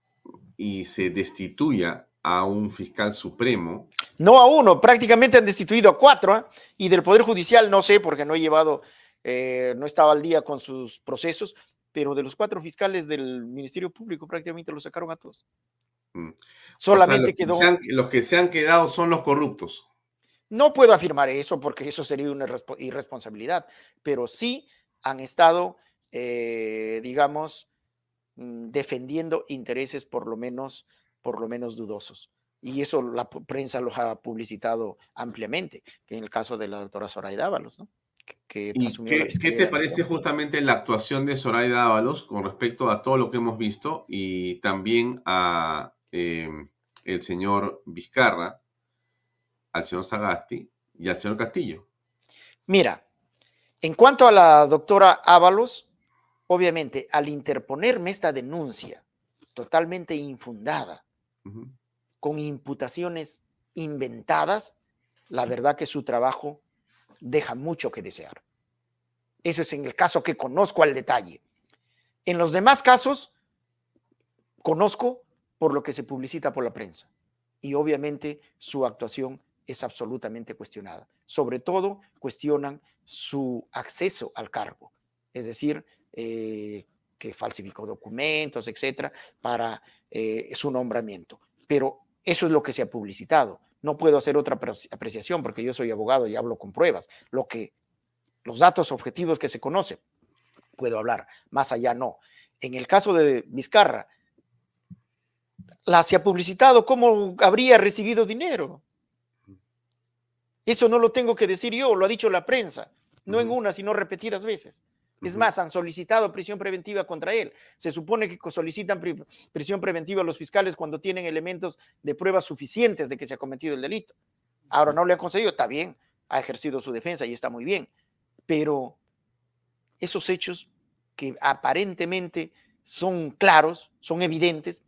y se destituya a un fiscal supremo. No a uno, prácticamente han destituido a cuatro, ¿ah? y del Poder Judicial no sé, porque no he llevado, eh, no estaba al día con sus procesos, pero de los cuatro fiscales del Ministerio Público prácticamente los sacaron a todos. Mm. Solamente quedó. los que se han quedado son los corruptos. No puedo afirmar eso porque eso sería una irresponsabilidad, pero sí han estado, eh, digamos, mm, defendiendo intereses por lo menos, por lo menos dudosos. Y eso la prensa los ha publicitado ampliamente, que en el caso de la doctora Soraya Dávalos, ¿no? que ¿Y asumió qué, te parece justamente la actuación de Zoraida Ábalos con respecto a todo lo que hemos visto y también a eh, el señor Vizcarra, al señor Sagasti y al señor Castillo? Mira, en cuanto a la doctora Ábalos, obviamente, al interponerme esta denuncia totalmente infundada, con imputaciones inventadas, la verdad que su trabajo deja mucho que desear. Eso es en el caso que conozco al detalle. En los demás casos, conozco por lo que se publicita por la prensa. Y obviamente su actuación es absolutamente cuestionada. Sobre todo, cuestionan su acceso al cargo. Es decir, eh, que falsificó documentos, etcétera, para eh, su nombramiento. Pero eso es lo que se ha publicitado. No puedo hacer otra apreci- apreciación porque yo soy abogado y hablo con pruebas. Lo que los datos objetivos que se conocen, puedo hablar. Más allá no. En el caso de Vizcarra, la se ha publicitado cómo habría recibido dinero. Eso no lo tengo que decir yo, lo ha dicho la prensa, no en una, sino repetidas veces. Es más, han solicitado prisión preventiva contra él. Se supone que solicitan pri- prisión preventiva a los fiscales cuando tienen elementos de pruebas suficientes de que se ha cometido el delito. Ahora no le han concedido, está bien, ha ejercido su defensa y está muy bien, pero esos hechos que aparentemente son claros, son evidentes,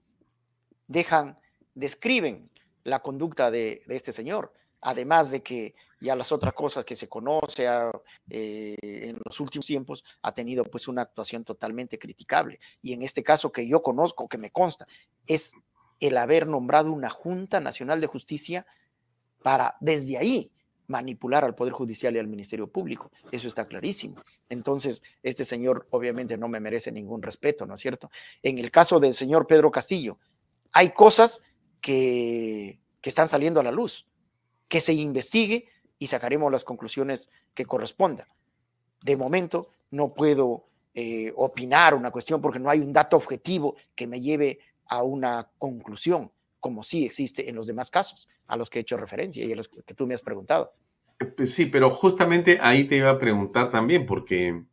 dejan, describen la conducta de, de este señor, además de que ya las otras cosas que se conoce ha, eh, en los últimos tiempos ha tenido pues una actuación totalmente criticable. Y en este caso que yo conozco, que me consta, es el haber nombrado una Junta Nacional de Justicia para desde ahí manipular al Poder Judicial y al Ministerio Público. Eso está clarísimo. Entonces, este señor obviamente no me merece ningún respeto, ¿no es cierto? En el caso del señor Pedro Castillo, hay cosas que, que están saliendo a la luz, que se investigue y sacaremos las conclusiones que correspondan. De momento, no puedo eh, opinar una cuestión porque no hay un dato objetivo que me lleve a una conclusión, como sí existe en los demás casos a los que he hecho referencia y a los que tú me has preguntado. Eh, Sí, pero justamente ahí te iba a preguntar también, porque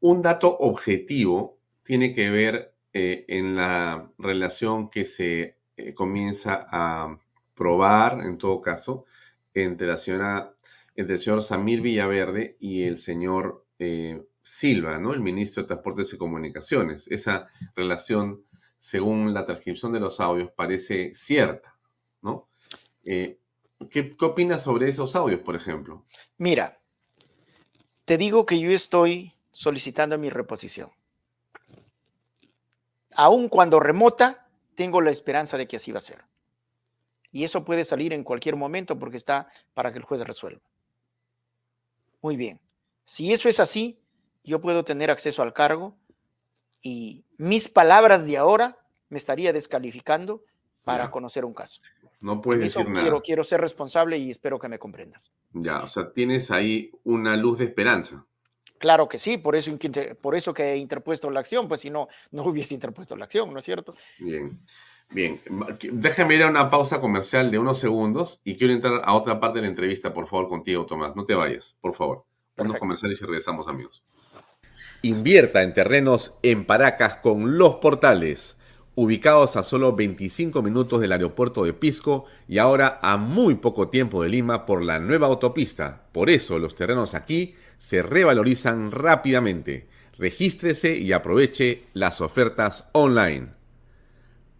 un dato objetivo tiene que ver eh, en la relación que se comienza a probar, en todo caso, entre la señora, entre el señor Samir Villaverde y el señor eh, Silva, ¿no? El ministro de Transportes y Comunicaciones. Esa relación, según la transcripción de los audios, parece cierta, ¿no? Eh, ¿qué, ¿Qué opinas sobre esos audios, por ejemplo? Mira, te digo que yo estoy solicitando mi reposición. Aun cuando remota, tengo la esperanza de que así va a ser. Y eso puede salir en cualquier momento porque está para que el juez resuelva. Muy bien. Si eso es así, yo puedo tener acceso al cargo y mis palabras de ahora me estaría descalificando para Ya. conocer un caso. No puedes eso decir nada. quiero, quiero ser responsable y espero que me comprendas. Ya, o sea, tienes ahí una luz de esperanza. Claro que sí, por eso, por eso que he interpuesto la acción, pues si no, no hubiese interpuesto la acción, ¿no es cierto? Bien, bien. Déjame ir a una pausa comercial de unos segundos y quiero entrar a otra parte de la entrevista, por favor, contigo, Tomás. No te vayas, por favor. Unos Perfecto. comerciales y regresamos, amigos. Invierta en terrenos en Paracas con Los Portales, ubicados a solo 25 minutos del aeropuerto de Pisco y ahora a muy poco tiempo de Lima por la nueva autopista. Por eso los terrenos aquí se revalorizan rápidamente. Regístrese y aproveche las ofertas online.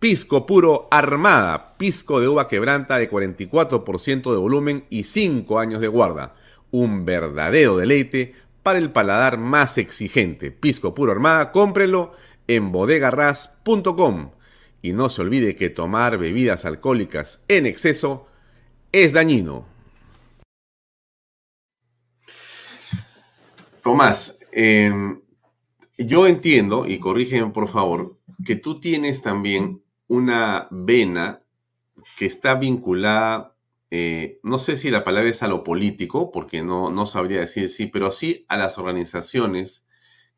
Pisco puro Armada, pisco de uva quebranta de 44% de volumen y 5 años de guarda. Un verdadero deleite para el paladar más exigente. Pisco puro Armada, cómprelo en bodegarras.com. Y no se olvide que tomar bebidas alcohólicas en exceso es dañino. Tomás, em, yo entiendo, y corrígeme por favor, que tú tienes también una vena que está vinculada, eh, no sé si la palabra es a lo político, porque no, no sabría decir sí, pero sí a las organizaciones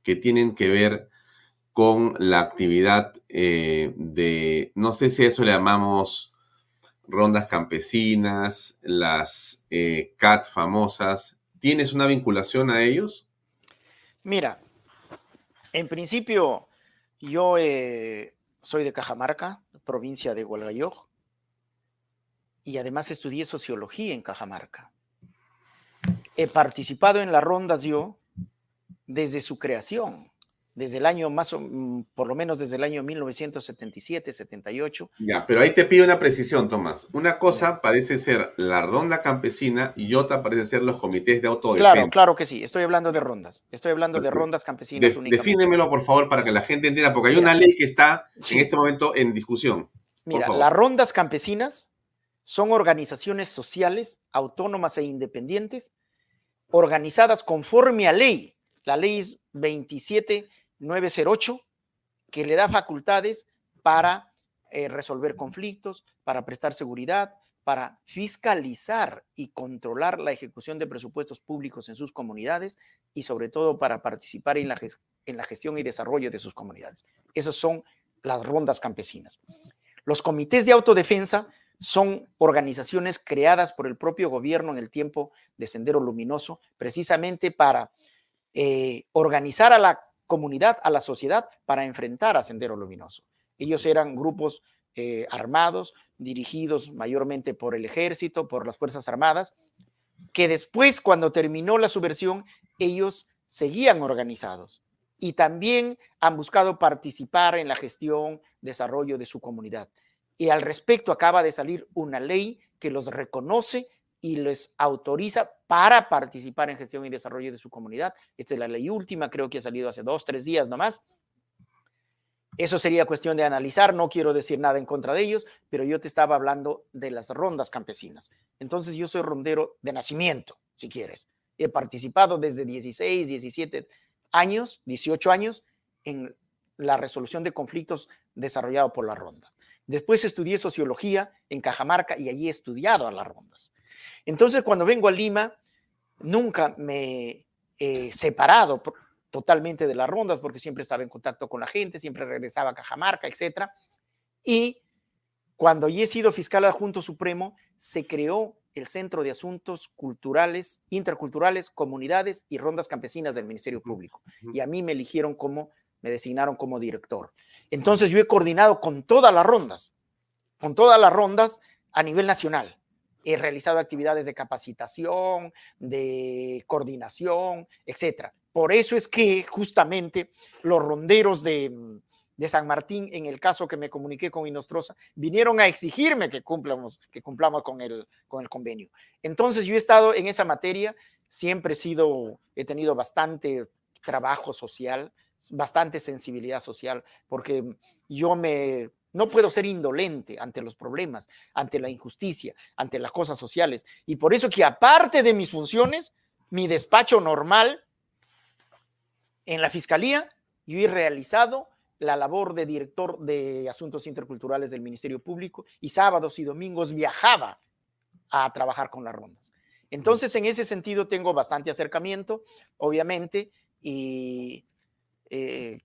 que tienen que ver con la actividad eh, de, no sé si a eso le llamamos rondas campesinas, las eh, CAT famosas. ¿Tienes una vinculación a ellos? Mira, en principio yo soy de Cajamarca, provincia de Hualgayoc, y además estudié sociología en Cajamarca. He participado en las rondas yo desde su creación desde el año más o mm, por lo menos desde el año 1977, 78. Ya, pero ahí te pido una precisión, Tomás. Una cosa parece ser la ronda campesina y otra parece ser los comités de autodefensa. Claro, claro que sí. Estoy hablando de rondas. Estoy hablando de rondas campesinas de, Defínemelo, por favor, para que la gente entienda, porque hay una ley que está en este momento en discusión. Mira, las rondas campesinas son organizaciones sociales autónomas e independientes organizadas conforme a ley. La ley es 27 908 que le da facultades para eh, resolver conflictos, para prestar seguridad, para fiscalizar y controlar la ejecución de presupuestos públicos en sus comunidades y sobre todo para participar en la, en la gestión y desarrollo de sus comunidades. Esas son las rondas campesinas. Los comités de autodefensa son organizaciones creadas por el propio gobierno en el tiempo de Sendero Luminoso, precisamente para eh, organizar a la comunidad, a la sociedad, para enfrentar a Sendero Luminoso. Ellos eran grupos eh, armados, dirigidos mayormente por el ejército, por las Fuerzas Armadas, que después, cuando terminó la subversión, ellos seguían organizados y también han buscado participar en la gestión, desarrollo de su comunidad. Y al respecto acaba de salir una ley que los reconoce y les autoriza para participar en gestión y desarrollo de su comunidad. Esta es la ley última, creo que ha salido hace dos, tres días nomás. Eso sería cuestión de analizar, no quiero decir nada en contra de ellos, pero yo te estaba hablando de las rondas campesinas. Entonces yo soy rondero de nacimiento, si quieres. He participado desde 16, 17 años, 18 años en la resolución de conflictos desarrollado por las rondas. Después estudié sociología en Cajamarca y allí he estudiado a las rondas. Entonces, cuando vengo a Lima, nunca me he separado totalmente de las rondas porque siempre estaba en contacto con la gente, siempre regresaba a Cajamarca, etc. Y cuando ya he sido fiscal adjunto supremo, se creó el Centro de Asuntos Culturales, Interculturales, Comunidades y Rondas Campesinas del Ministerio Público. Y a mí me eligieron como, me designaron como director. Entonces yo he coordinado con todas las rondas, con todas las rondas a nivel nacional he realizado actividades de capacitación, de coordinación, etcétera. Por eso es que justamente los ronderos de, San Martín, en el caso que me comuniqué con Inostrosa, vinieron a exigirme que cumplamos, que cumplamos con el, con el convenio. Entonces yo he estado en esa materia, siempre he sido, he tenido bastante trabajo social, bastante sensibilidad social, porque yo me no puedo ser indolente ante los problemas, ante la injusticia, ante las cosas sociales. Y por eso que aparte de mis funciones, mi despacho normal en la Fiscalía, yo he realizado la labor de director de asuntos interculturales del Ministerio Público y sábados y domingos viajaba a trabajar con las rondas. Entonces, en ese sentido, tengo bastante acercamiento, obviamente, y eh,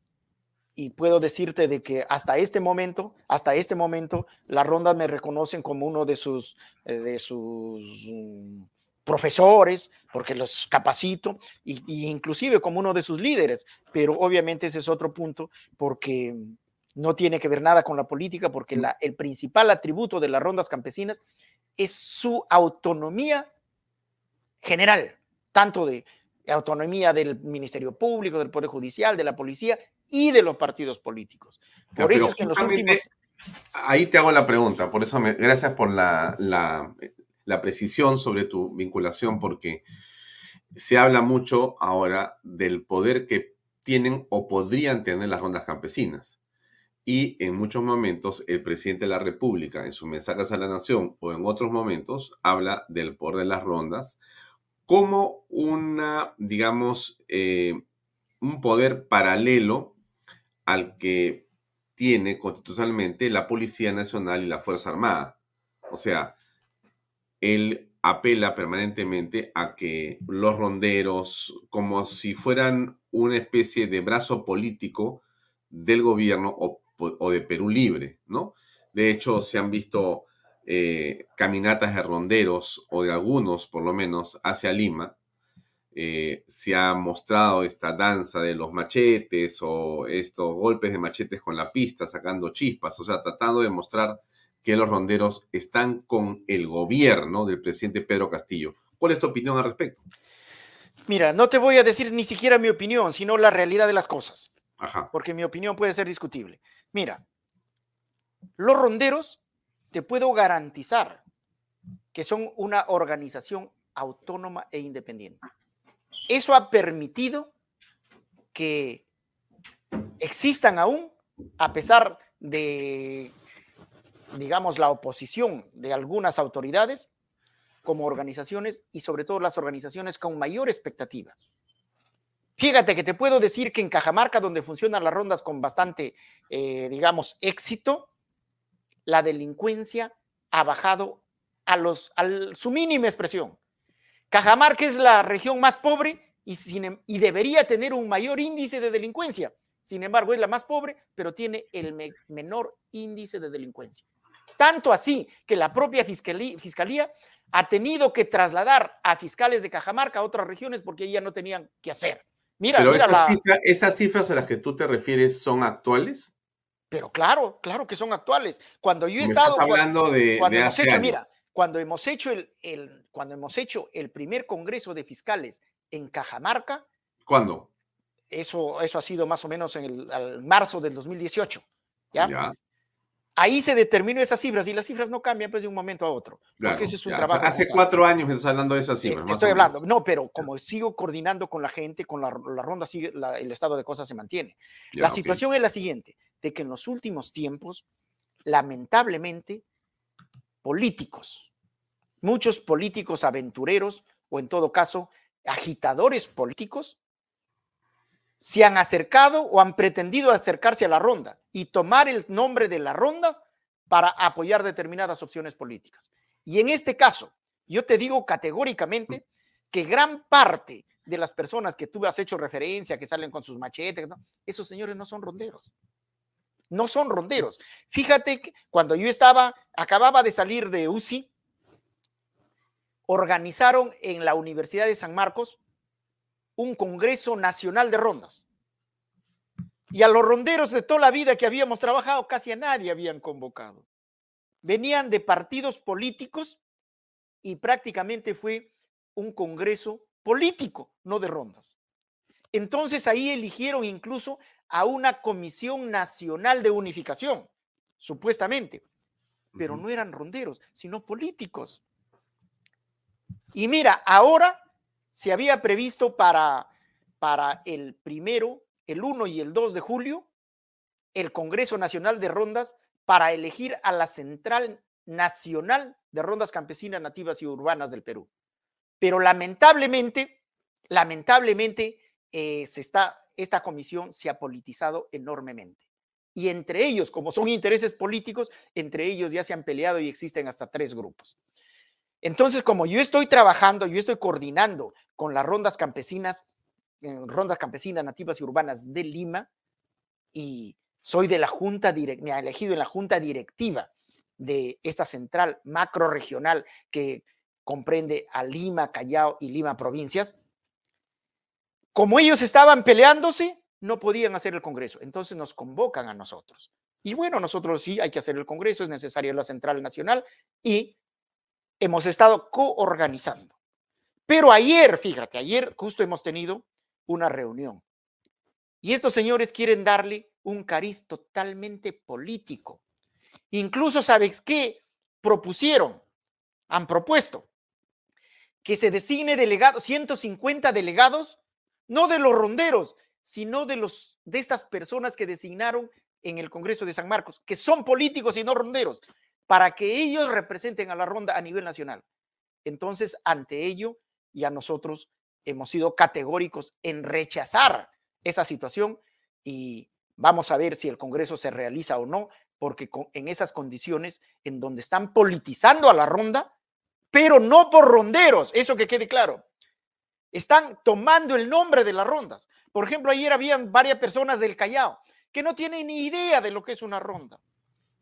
y puedo decirte de que hasta este momento, hasta este momento, las rondas me reconocen como uno de sus, eh, de sus mm, profesores, porque los capacito, y, inclusive como uno de sus líderes, pero obviamente ese es otro punto, porque no tiene que ver nada con la política, porque la, el principal atributo de las rondas campesinas es su autonomía general, tanto de autonomía del Ministerio Público, del Poder Judicial, de la policía y de los partidos políticos. Por eso es que en los últimos... Ahí te hago la pregunta, por eso me, gracias por la, la, la precisión sobre tu vinculación, porque se habla mucho ahora del poder que tienen o podrían tener las rondas campesinas. Y en muchos momentos el presidente de la República, en sus mensajes a la nación o en otros momentos, habla del poder de las rondas como una, digamos, eh, un poder paralelo al que tiene constitucionalmente la Policía Nacional y la Fuerza Armada. O sea, él apela permanentemente a que los ronderos, como si fueran una especie de brazo político del gobierno o, de Perú Libre, ¿no? De hecho, se han visto eh, caminatas de ronderos, o de algunos por lo menos, hacia Lima. Eh, se ha mostrado esta danza de los machetes o estos golpes de machetes con la pista, sacando chispas, o sea, tratando de mostrar que los ronderos están con el gobierno del presidente Pedro Castillo. ¿Cuál es tu opinión al respecto? Mira, no te voy a decir ni siquiera mi opinión, sino la realidad de las cosas. Ajá. Porque mi opinión puede ser discutible. Mira, los ronderos, te puedo garantizar que son una organización autónoma e independiente. Eso ha permitido que existan aún, a pesar de digamos, la oposición de algunas autoridades como organizaciones y sobre todo las organizaciones con mayor expectativa. Fíjate que te puedo decir que en Cajamarca, donde funcionan las rondas con bastante, eh, digamos, éxito, la delincuencia ha bajado a, los, a su mínima expresión. Cajamarca es la región más pobre y, em, y debería tener un mayor índice de delincuencia. Sin embargo, es la más pobre, pero tiene el menor índice de delincuencia. Tanto así que la propia fiscalía, ha tenido que trasladar a fiscales de Cajamarca a otras regiones porque ya no tenían que hacer. Mira, Pero esas, cifras a las que tú te refieres son actuales. Pero claro, claro que son actuales. Cuando yo he estado. Estás hablando de, cuando hemos hecho, Mira, cuando hemos hecho el, cuando hemos hecho el primer congreso de fiscales en Cajamarca. ¿Cuándo? Eso, eso ha sido más o menos en el marzo del 2018. ¿ya? ya. Ahí se determinó esas cifras y las cifras no cambian pues de un momento a otro. porque eso es un trabajo. hace cuatro años me estás hablando de esas cifras. estoy hablando, no, pero como sigo coordinando con la gente, con la, ronda, sigue, el estado de cosas se mantiene. la situación es la siguiente, de que en los últimos tiempos, lamentablemente, políticos, muchos políticos aventureros, o en todo caso, agitadores políticos, se han acercado o han pretendido acercarse a la ronda y tomar el nombre de la ronda para apoyar determinadas opciones políticas. Y en este caso, yo te digo categóricamente que gran parte de las personas que tú has hecho referencia, que salen con sus machetes, esos señores no son ronderos. No son ronderos. Fíjate que cuando yo estaba, acababa de salir de UCI, organizaron en la Universidad de San Marcos un Congreso Nacional de Rondas. Y a los ronderos de toda la vida que habíamos trabajado, casi a nadie habían convocado. Venían de partidos políticos y prácticamente fue un Congreso político, no de rondas. Entonces ahí eligieron incluso a una Comisión Nacional de Unificación, supuestamente, pero no eran ronderos, sino políticos. Y mira, ahora se había previsto para, para el primero, el 1 y el 2 de julio, el Congreso Nacional de Rondas para elegir a la Central Nacional de Rondas Campesinas Nativas y Urbanas del Perú. Pero lamentablemente, lamentablemente, eh, se está, esta comisión se ha politizado enormemente. Y entre ellos, como son intereses políticos, entre ellos ya se han peleado y existen hasta tres grupos. Entonces, como yo estoy trabajando, yo estoy coordinando con las rondas campesinas, rondas campesinas nativas y urbanas de Lima, y soy de la junta, me ha elegido en la junta directiva de esta central macro regional que comprende a Lima, Callao y Lima provincias. Como ellos estaban peleándose, no podían hacer el Congreso. Entonces nos convocan a nosotros. Y bueno, nosotros sí hay que hacer el Congreso, es necesario la Central Nacional y hemos estado coorganizando. Pero ayer, fíjate, ayer justo hemos tenido una reunión. Y estos señores quieren darle un cariz totalmente político. Incluso, ¿sabes qué? Propusieron, han propuesto que se designe delegados, 150 delegados, no de los ronderos, sino de, los, de estas personas que designaron en el Congreso de San Marcos, que son políticos y no ronderos, para que ellos representen a la ronda a nivel nacional. Entonces, ante ello, ya nosotros hemos sido categóricos en rechazar esa situación y vamos a ver si el Congreso se realiza o no, porque en esas condiciones en donde están politizando a la ronda, pero no por ronderos, eso que quede claro. Están tomando el nombre de las rondas. Por ejemplo, ayer habían varias personas del Callao que no tienen ni idea de lo que es una ronda,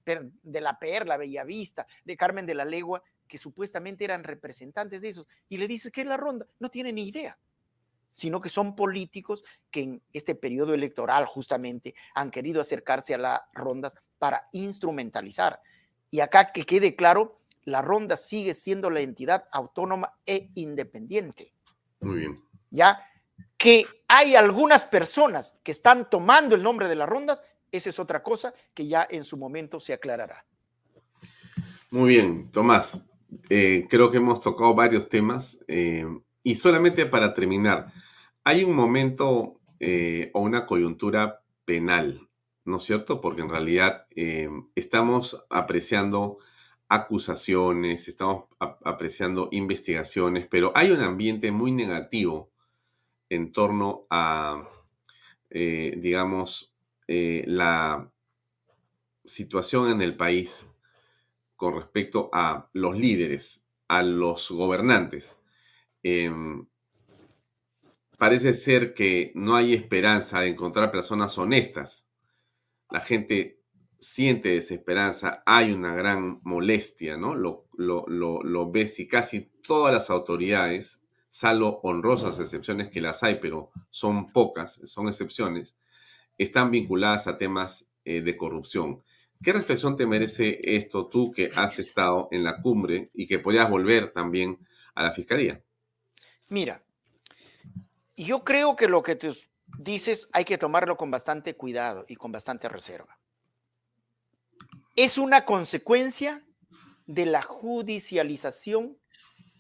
de la Perla, Bellavista, de Carmen de la Legua, que supuestamente eran representantes de esos, y le dices que es la ronda, no tienen ni idea, sino que son políticos que en este periodo electoral justamente han querido acercarse a las rondas para instrumentalizar. Y acá que quede claro, la ronda sigue siendo la entidad autónoma e independiente. Muy bien. Ya que hay algunas personas que están tomando el nombre de las rondas, esa es otra cosa que ya en su momento se aclarará. Muy bien, Tomás. Eh, creo que hemos tocado varios temas eh, y solamente para terminar, hay un momento eh, o una coyuntura penal, ¿no es cierto? Porque en realidad estamos apreciando acusaciones, estamos apreciando investigaciones, pero hay un ambiente muy negativo en torno a, digamos, la situación en el país con respecto a los líderes, a los gobernantes. Em, parece ser que no hay esperanza de encontrar personas honestas. La gente siente desesperanza, hay una gran molestia, ¿no? Lo, lo, lo, lo ves y casi todas las autoridades, salvo honrosas excepciones que las hay, pero son pocas, son excepciones, están vinculadas a temas eh, de corrupción. ¿Qué reflexión te merece esto tú que has estado en la cumbre y que podías volver también a la fiscalía? Mira, yo creo que lo que te dices hay que tomarlo con bastante cuidado y con bastante reserva. Es una consecuencia de la judicialización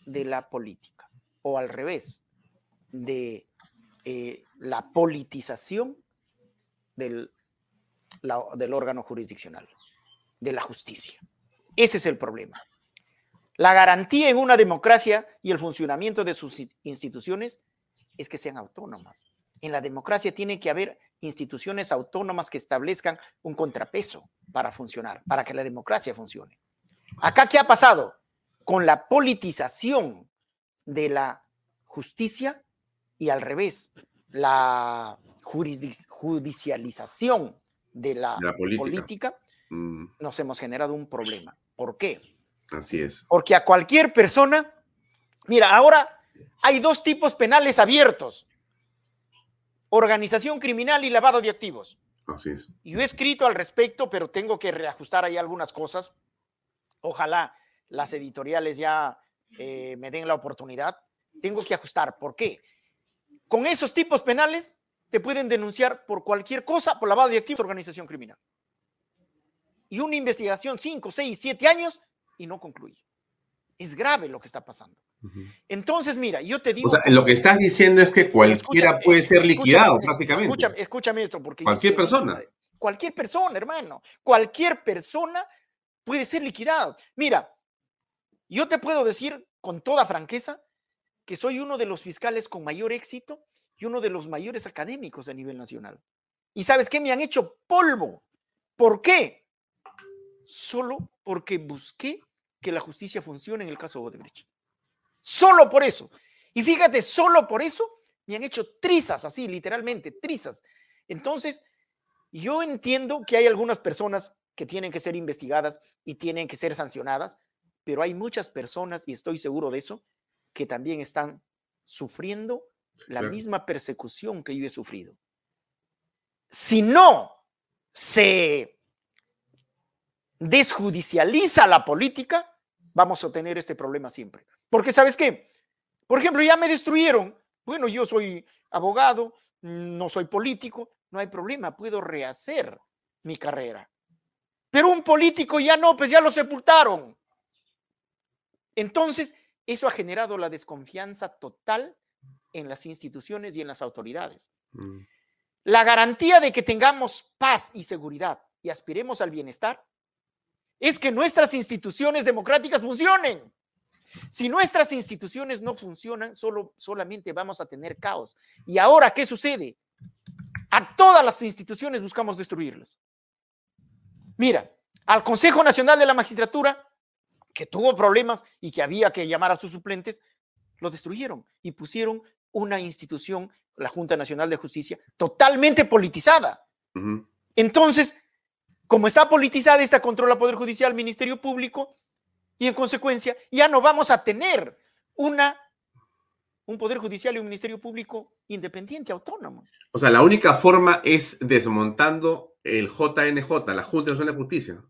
de la política, o al revés, de eh, la politización del del órgano jurisdiccional, de la justicia. Ese es el problema. La garantía en una democracia y el funcionamiento de sus instituciones es que sean autónomas. En la democracia tiene que haber instituciones autónomas que establezcan un contrapeso para funcionar, para que la democracia funcione. Acá, ¿qué ha pasado? Con la politización de la justicia y al revés, la judicialización de la, política, mm. nos hemos generado un problema. ¿Por qué? Así es. Porque a cualquier persona, mira, ahora hay dos tipos penales abiertos. Organización criminal y lavado de activos. Así es. Yo he escrito al respecto, pero tengo que reajustar ahí algunas cosas. Ojalá las editoriales ya eh, me den la oportunidad. Tengo que ajustar. ¿Por qué? Con esos tipos penales te pueden denunciar por cualquier cosa, por lavado de activos, organización criminal. Y una investigación, cinco, seis, siete años, y no concluye. Es grave lo que está pasando. Entonces, mira, yo te digo. O sea, lo que estás diciendo es que cualquiera puede ser liquidado prácticamente. Escúchame, escúchame esto, porque. Cualquier persona. Cualquier persona, hermano. Cualquier persona puede ser liquidado. Mira, yo te puedo decir con toda franqueza que soy uno de los fiscales con mayor éxito y uno de los mayores académicos a nivel nacional. ¿Y sabes qué? Me han hecho polvo. ¿Por qué? Solo porque busqué que la justicia funcione en el caso de Odebrecht. Solo por eso. Y fíjate, solo por eso me han hecho trizas, así, literalmente, trizas. Entonces, yo entiendo que hay algunas personas que tienen que ser investigadas y tienen que ser sancionadas, pero hay muchas personas, y estoy seguro de eso, que también están sufriendo la misma persecución que yo he sufrido. Si no se desjudicializa la política, vamos a tener este problema siempre. Porque, ¿sabes qué? Por ejemplo, ya me destruyeron. Bueno, yo soy abogado, no soy político, no hay problema, puedo rehacer mi carrera. Pero un político ya no, pues ya lo sepultaron. Entonces, eso ha generado la desconfianza total en las instituciones y en las autoridades. Mm. La garantía de que tengamos paz y seguridad y aspiremos al bienestar es que nuestras instituciones democráticas funcionen. Si nuestras instituciones no funcionan, solo, solamente vamos a tener caos. ¿Y ahora qué sucede? A todas las instituciones buscamos destruirlas. Mira, al Consejo Nacional de la Magistratura, que tuvo problemas y que había que llamar a sus suplentes, lo destruyeron y pusieron una institución, la Junta Nacional de Justicia, totalmente politizada. Entonces, como está politizada, esta controla Poder Judicial, Ministerio Público, y en consecuencia ya no vamos a tener una, un Poder Judicial y un Ministerio Público independiente, autónomo. O sea, la única forma es desmontando el JNJ, la Junta Nacional de Justicia.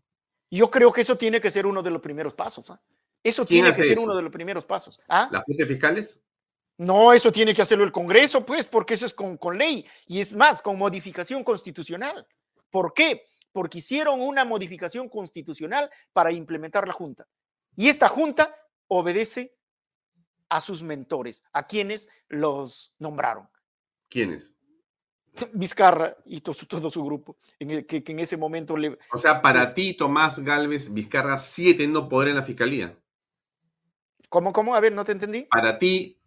Yo creo que eso tiene que ser uno de los primeros pasos. ¿ah? Eso tiene que ser uno de los primeros pasos. ¿ah? ¿Las Juntas Fiscales? No, eso tiene que hacerlo el Congreso, pues, porque eso es con, con ley y es más, con modificación constitucional. ¿Por qué? Porque hicieron una modificación constitucional para implementar la Junta. Y esta Junta obedece a sus mentores, a quienes los nombraron. ¿Quiénes? Vizcarra y todo su, todo su grupo, en el que, en ese momento le... O sea, para ti, Tomás Galvez, Vizcarra sigue teniendo poder en la fiscalía. ¿Cómo, cómo? A ver, no te entendí. Para ti,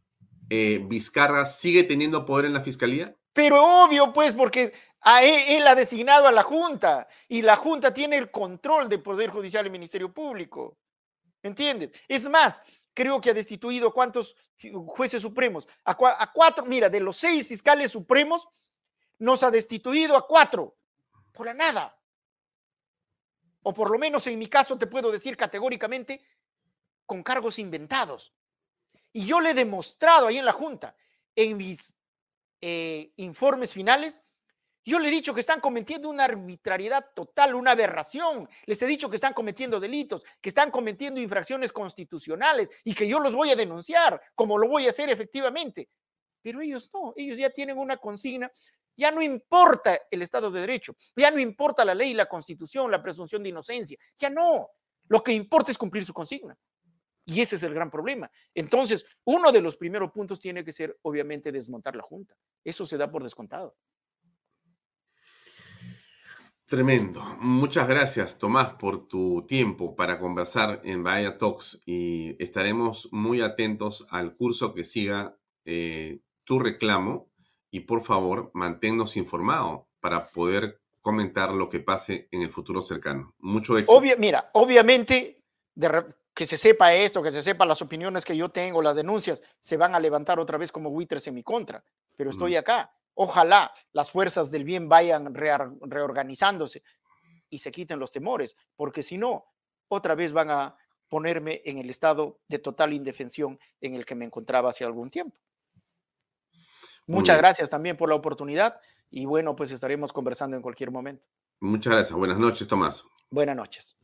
eh, Vizcarra sigue teniendo poder en la fiscalía. Pero obvio, pues, porque a él, él, ha designado a la Junta y la Junta tiene el control del Poder Judicial y Ministerio Público. ¿Entiendes? Es más, creo que ha destituido cuántos jueces supremos. A, a cuatro, mira, de los seis fiscales supremos, nos ha destituido a cuatro, por la nada. O por lo menos en mi caso te puedo decir categóricamente, con cargos inventados. Y yo le he demostrado ahí en la Junta, en mis eh, informes finales, yo le he dicho que están cometiendo una arbitrariedad total, una aberración. Les he dicho que están cometiendo delitos, que están cometiendo infracciones constitucionales y que yo los voy a denunciar, como lo voy a hacer efectivamente. Pero ellos no, ellos ya tienen una consigna ya no importa el Estado de Derecho, ya no importa la ley, la constitución, la presunción de inocencia, ya no. Lo que importa es cumplir su consigna. Y ese es el gran problema. Entonces, uno de los primeros puntos tiene que ser, obviamente, desmontar la Junta. Eso se da por descontado. Tremendo. Muchas gracias, Tomás, por tu tiempo para conversar en Bahía Talks y estaremos muy atentos al curso que siga eh, tu reclamo y por favor manténnos informados para poder comentar lo que pase en el futuro cercano. Mucho éxito. mira, obviamente que se sepa esto, que se sepa las opiniones que yo tengo, las denuncias, se van a levantar otra vez como buitres en mi contra, pero estoy acá. Ojalá las fuerzas del bien vayan reorganizándose y se quiten los temores, porque si no, otra vez van a ponerme en el estado de total indefensión en el que me encontraba hace algún tiempo. Muchas gracias también por la oportunidad y bueno, pues estaremos conversando en cualquier momento. Muchas gracias. Buenas noches, Tomás. Buenas noches.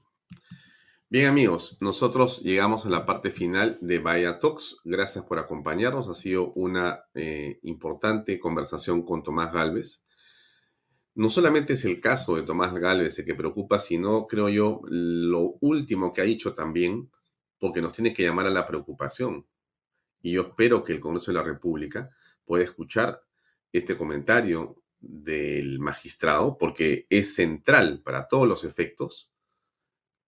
Bien amigos, nosotros llegamos a la parte final de Vaya Talks. Gracias por acompañarnos. Ha sido una eh, importante conversación con Tomás Galvez. No solamente es el caso de Tomás Galvez el que preocupa, sino, creo yo, lo último que ha dicho también, porque nos tiene que llamar a la preocupación. Y yo espero que el Congreso de la República puede escuchar este comentario del magistrado porque es central para todos los efectos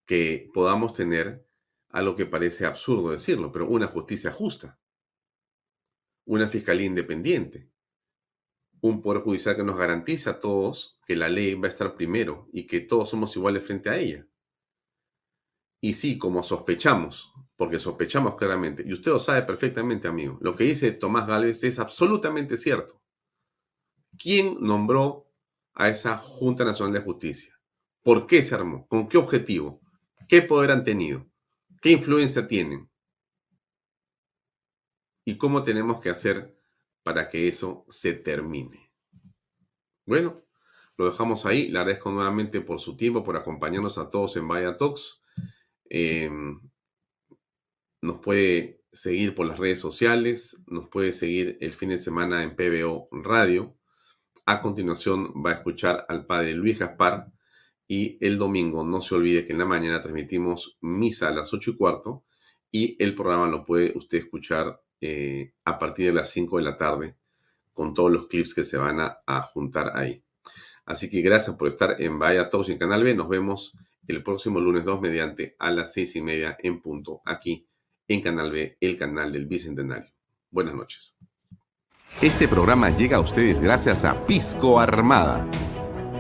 que podamos tener a lo que parece absurdo decirlo, pero una justicia justa, una fiscalía independiente, un poder judicial que nos garantiza a todos que la ley va a estar primero y que todos somos iguales frente a ella. Y sí, como sospechamos, porque sospechamos claramente, y usted lo sabe perfectamente, amigo, lo que dice Tomás Gálvez es absolutamente cierto. ¿Quién nombró a esa Junta Nacional de Justicia? ¿Por qué se armó? ¿Con qué objetivo? ¿Qué poder han tenido? ¿Qué influencia tienen? ¿Y cómo tenemos que hacer para que eso se termine? Bueno, lo dejamos ahí. Le agradezco nuevamente por su tiempo, por acompañarnos a todos en Vaya Talks. Em, nos puede seguir por las redes sociales, nos puede seguir el fin de semana en PBO Radio. A continuación va a escuchar al padre Luis Gaspar y el domingo no se olvide que en la mañana transmitimos misa a las 8 y cuarto y el programa lo puede usted escuchar eh, a partir de las 5 de la tarde con todos los clips que se van a, juntar ahí. Así que gracias por estar en Vaya Todos en Canal B. Nos vemos el próximo lunes 2 mediante a las seis y media en punto aquí en Canal B, el canal del Bicentenario. Buenas noches. Este programa llega a ustedes gracias a Pisco Armada.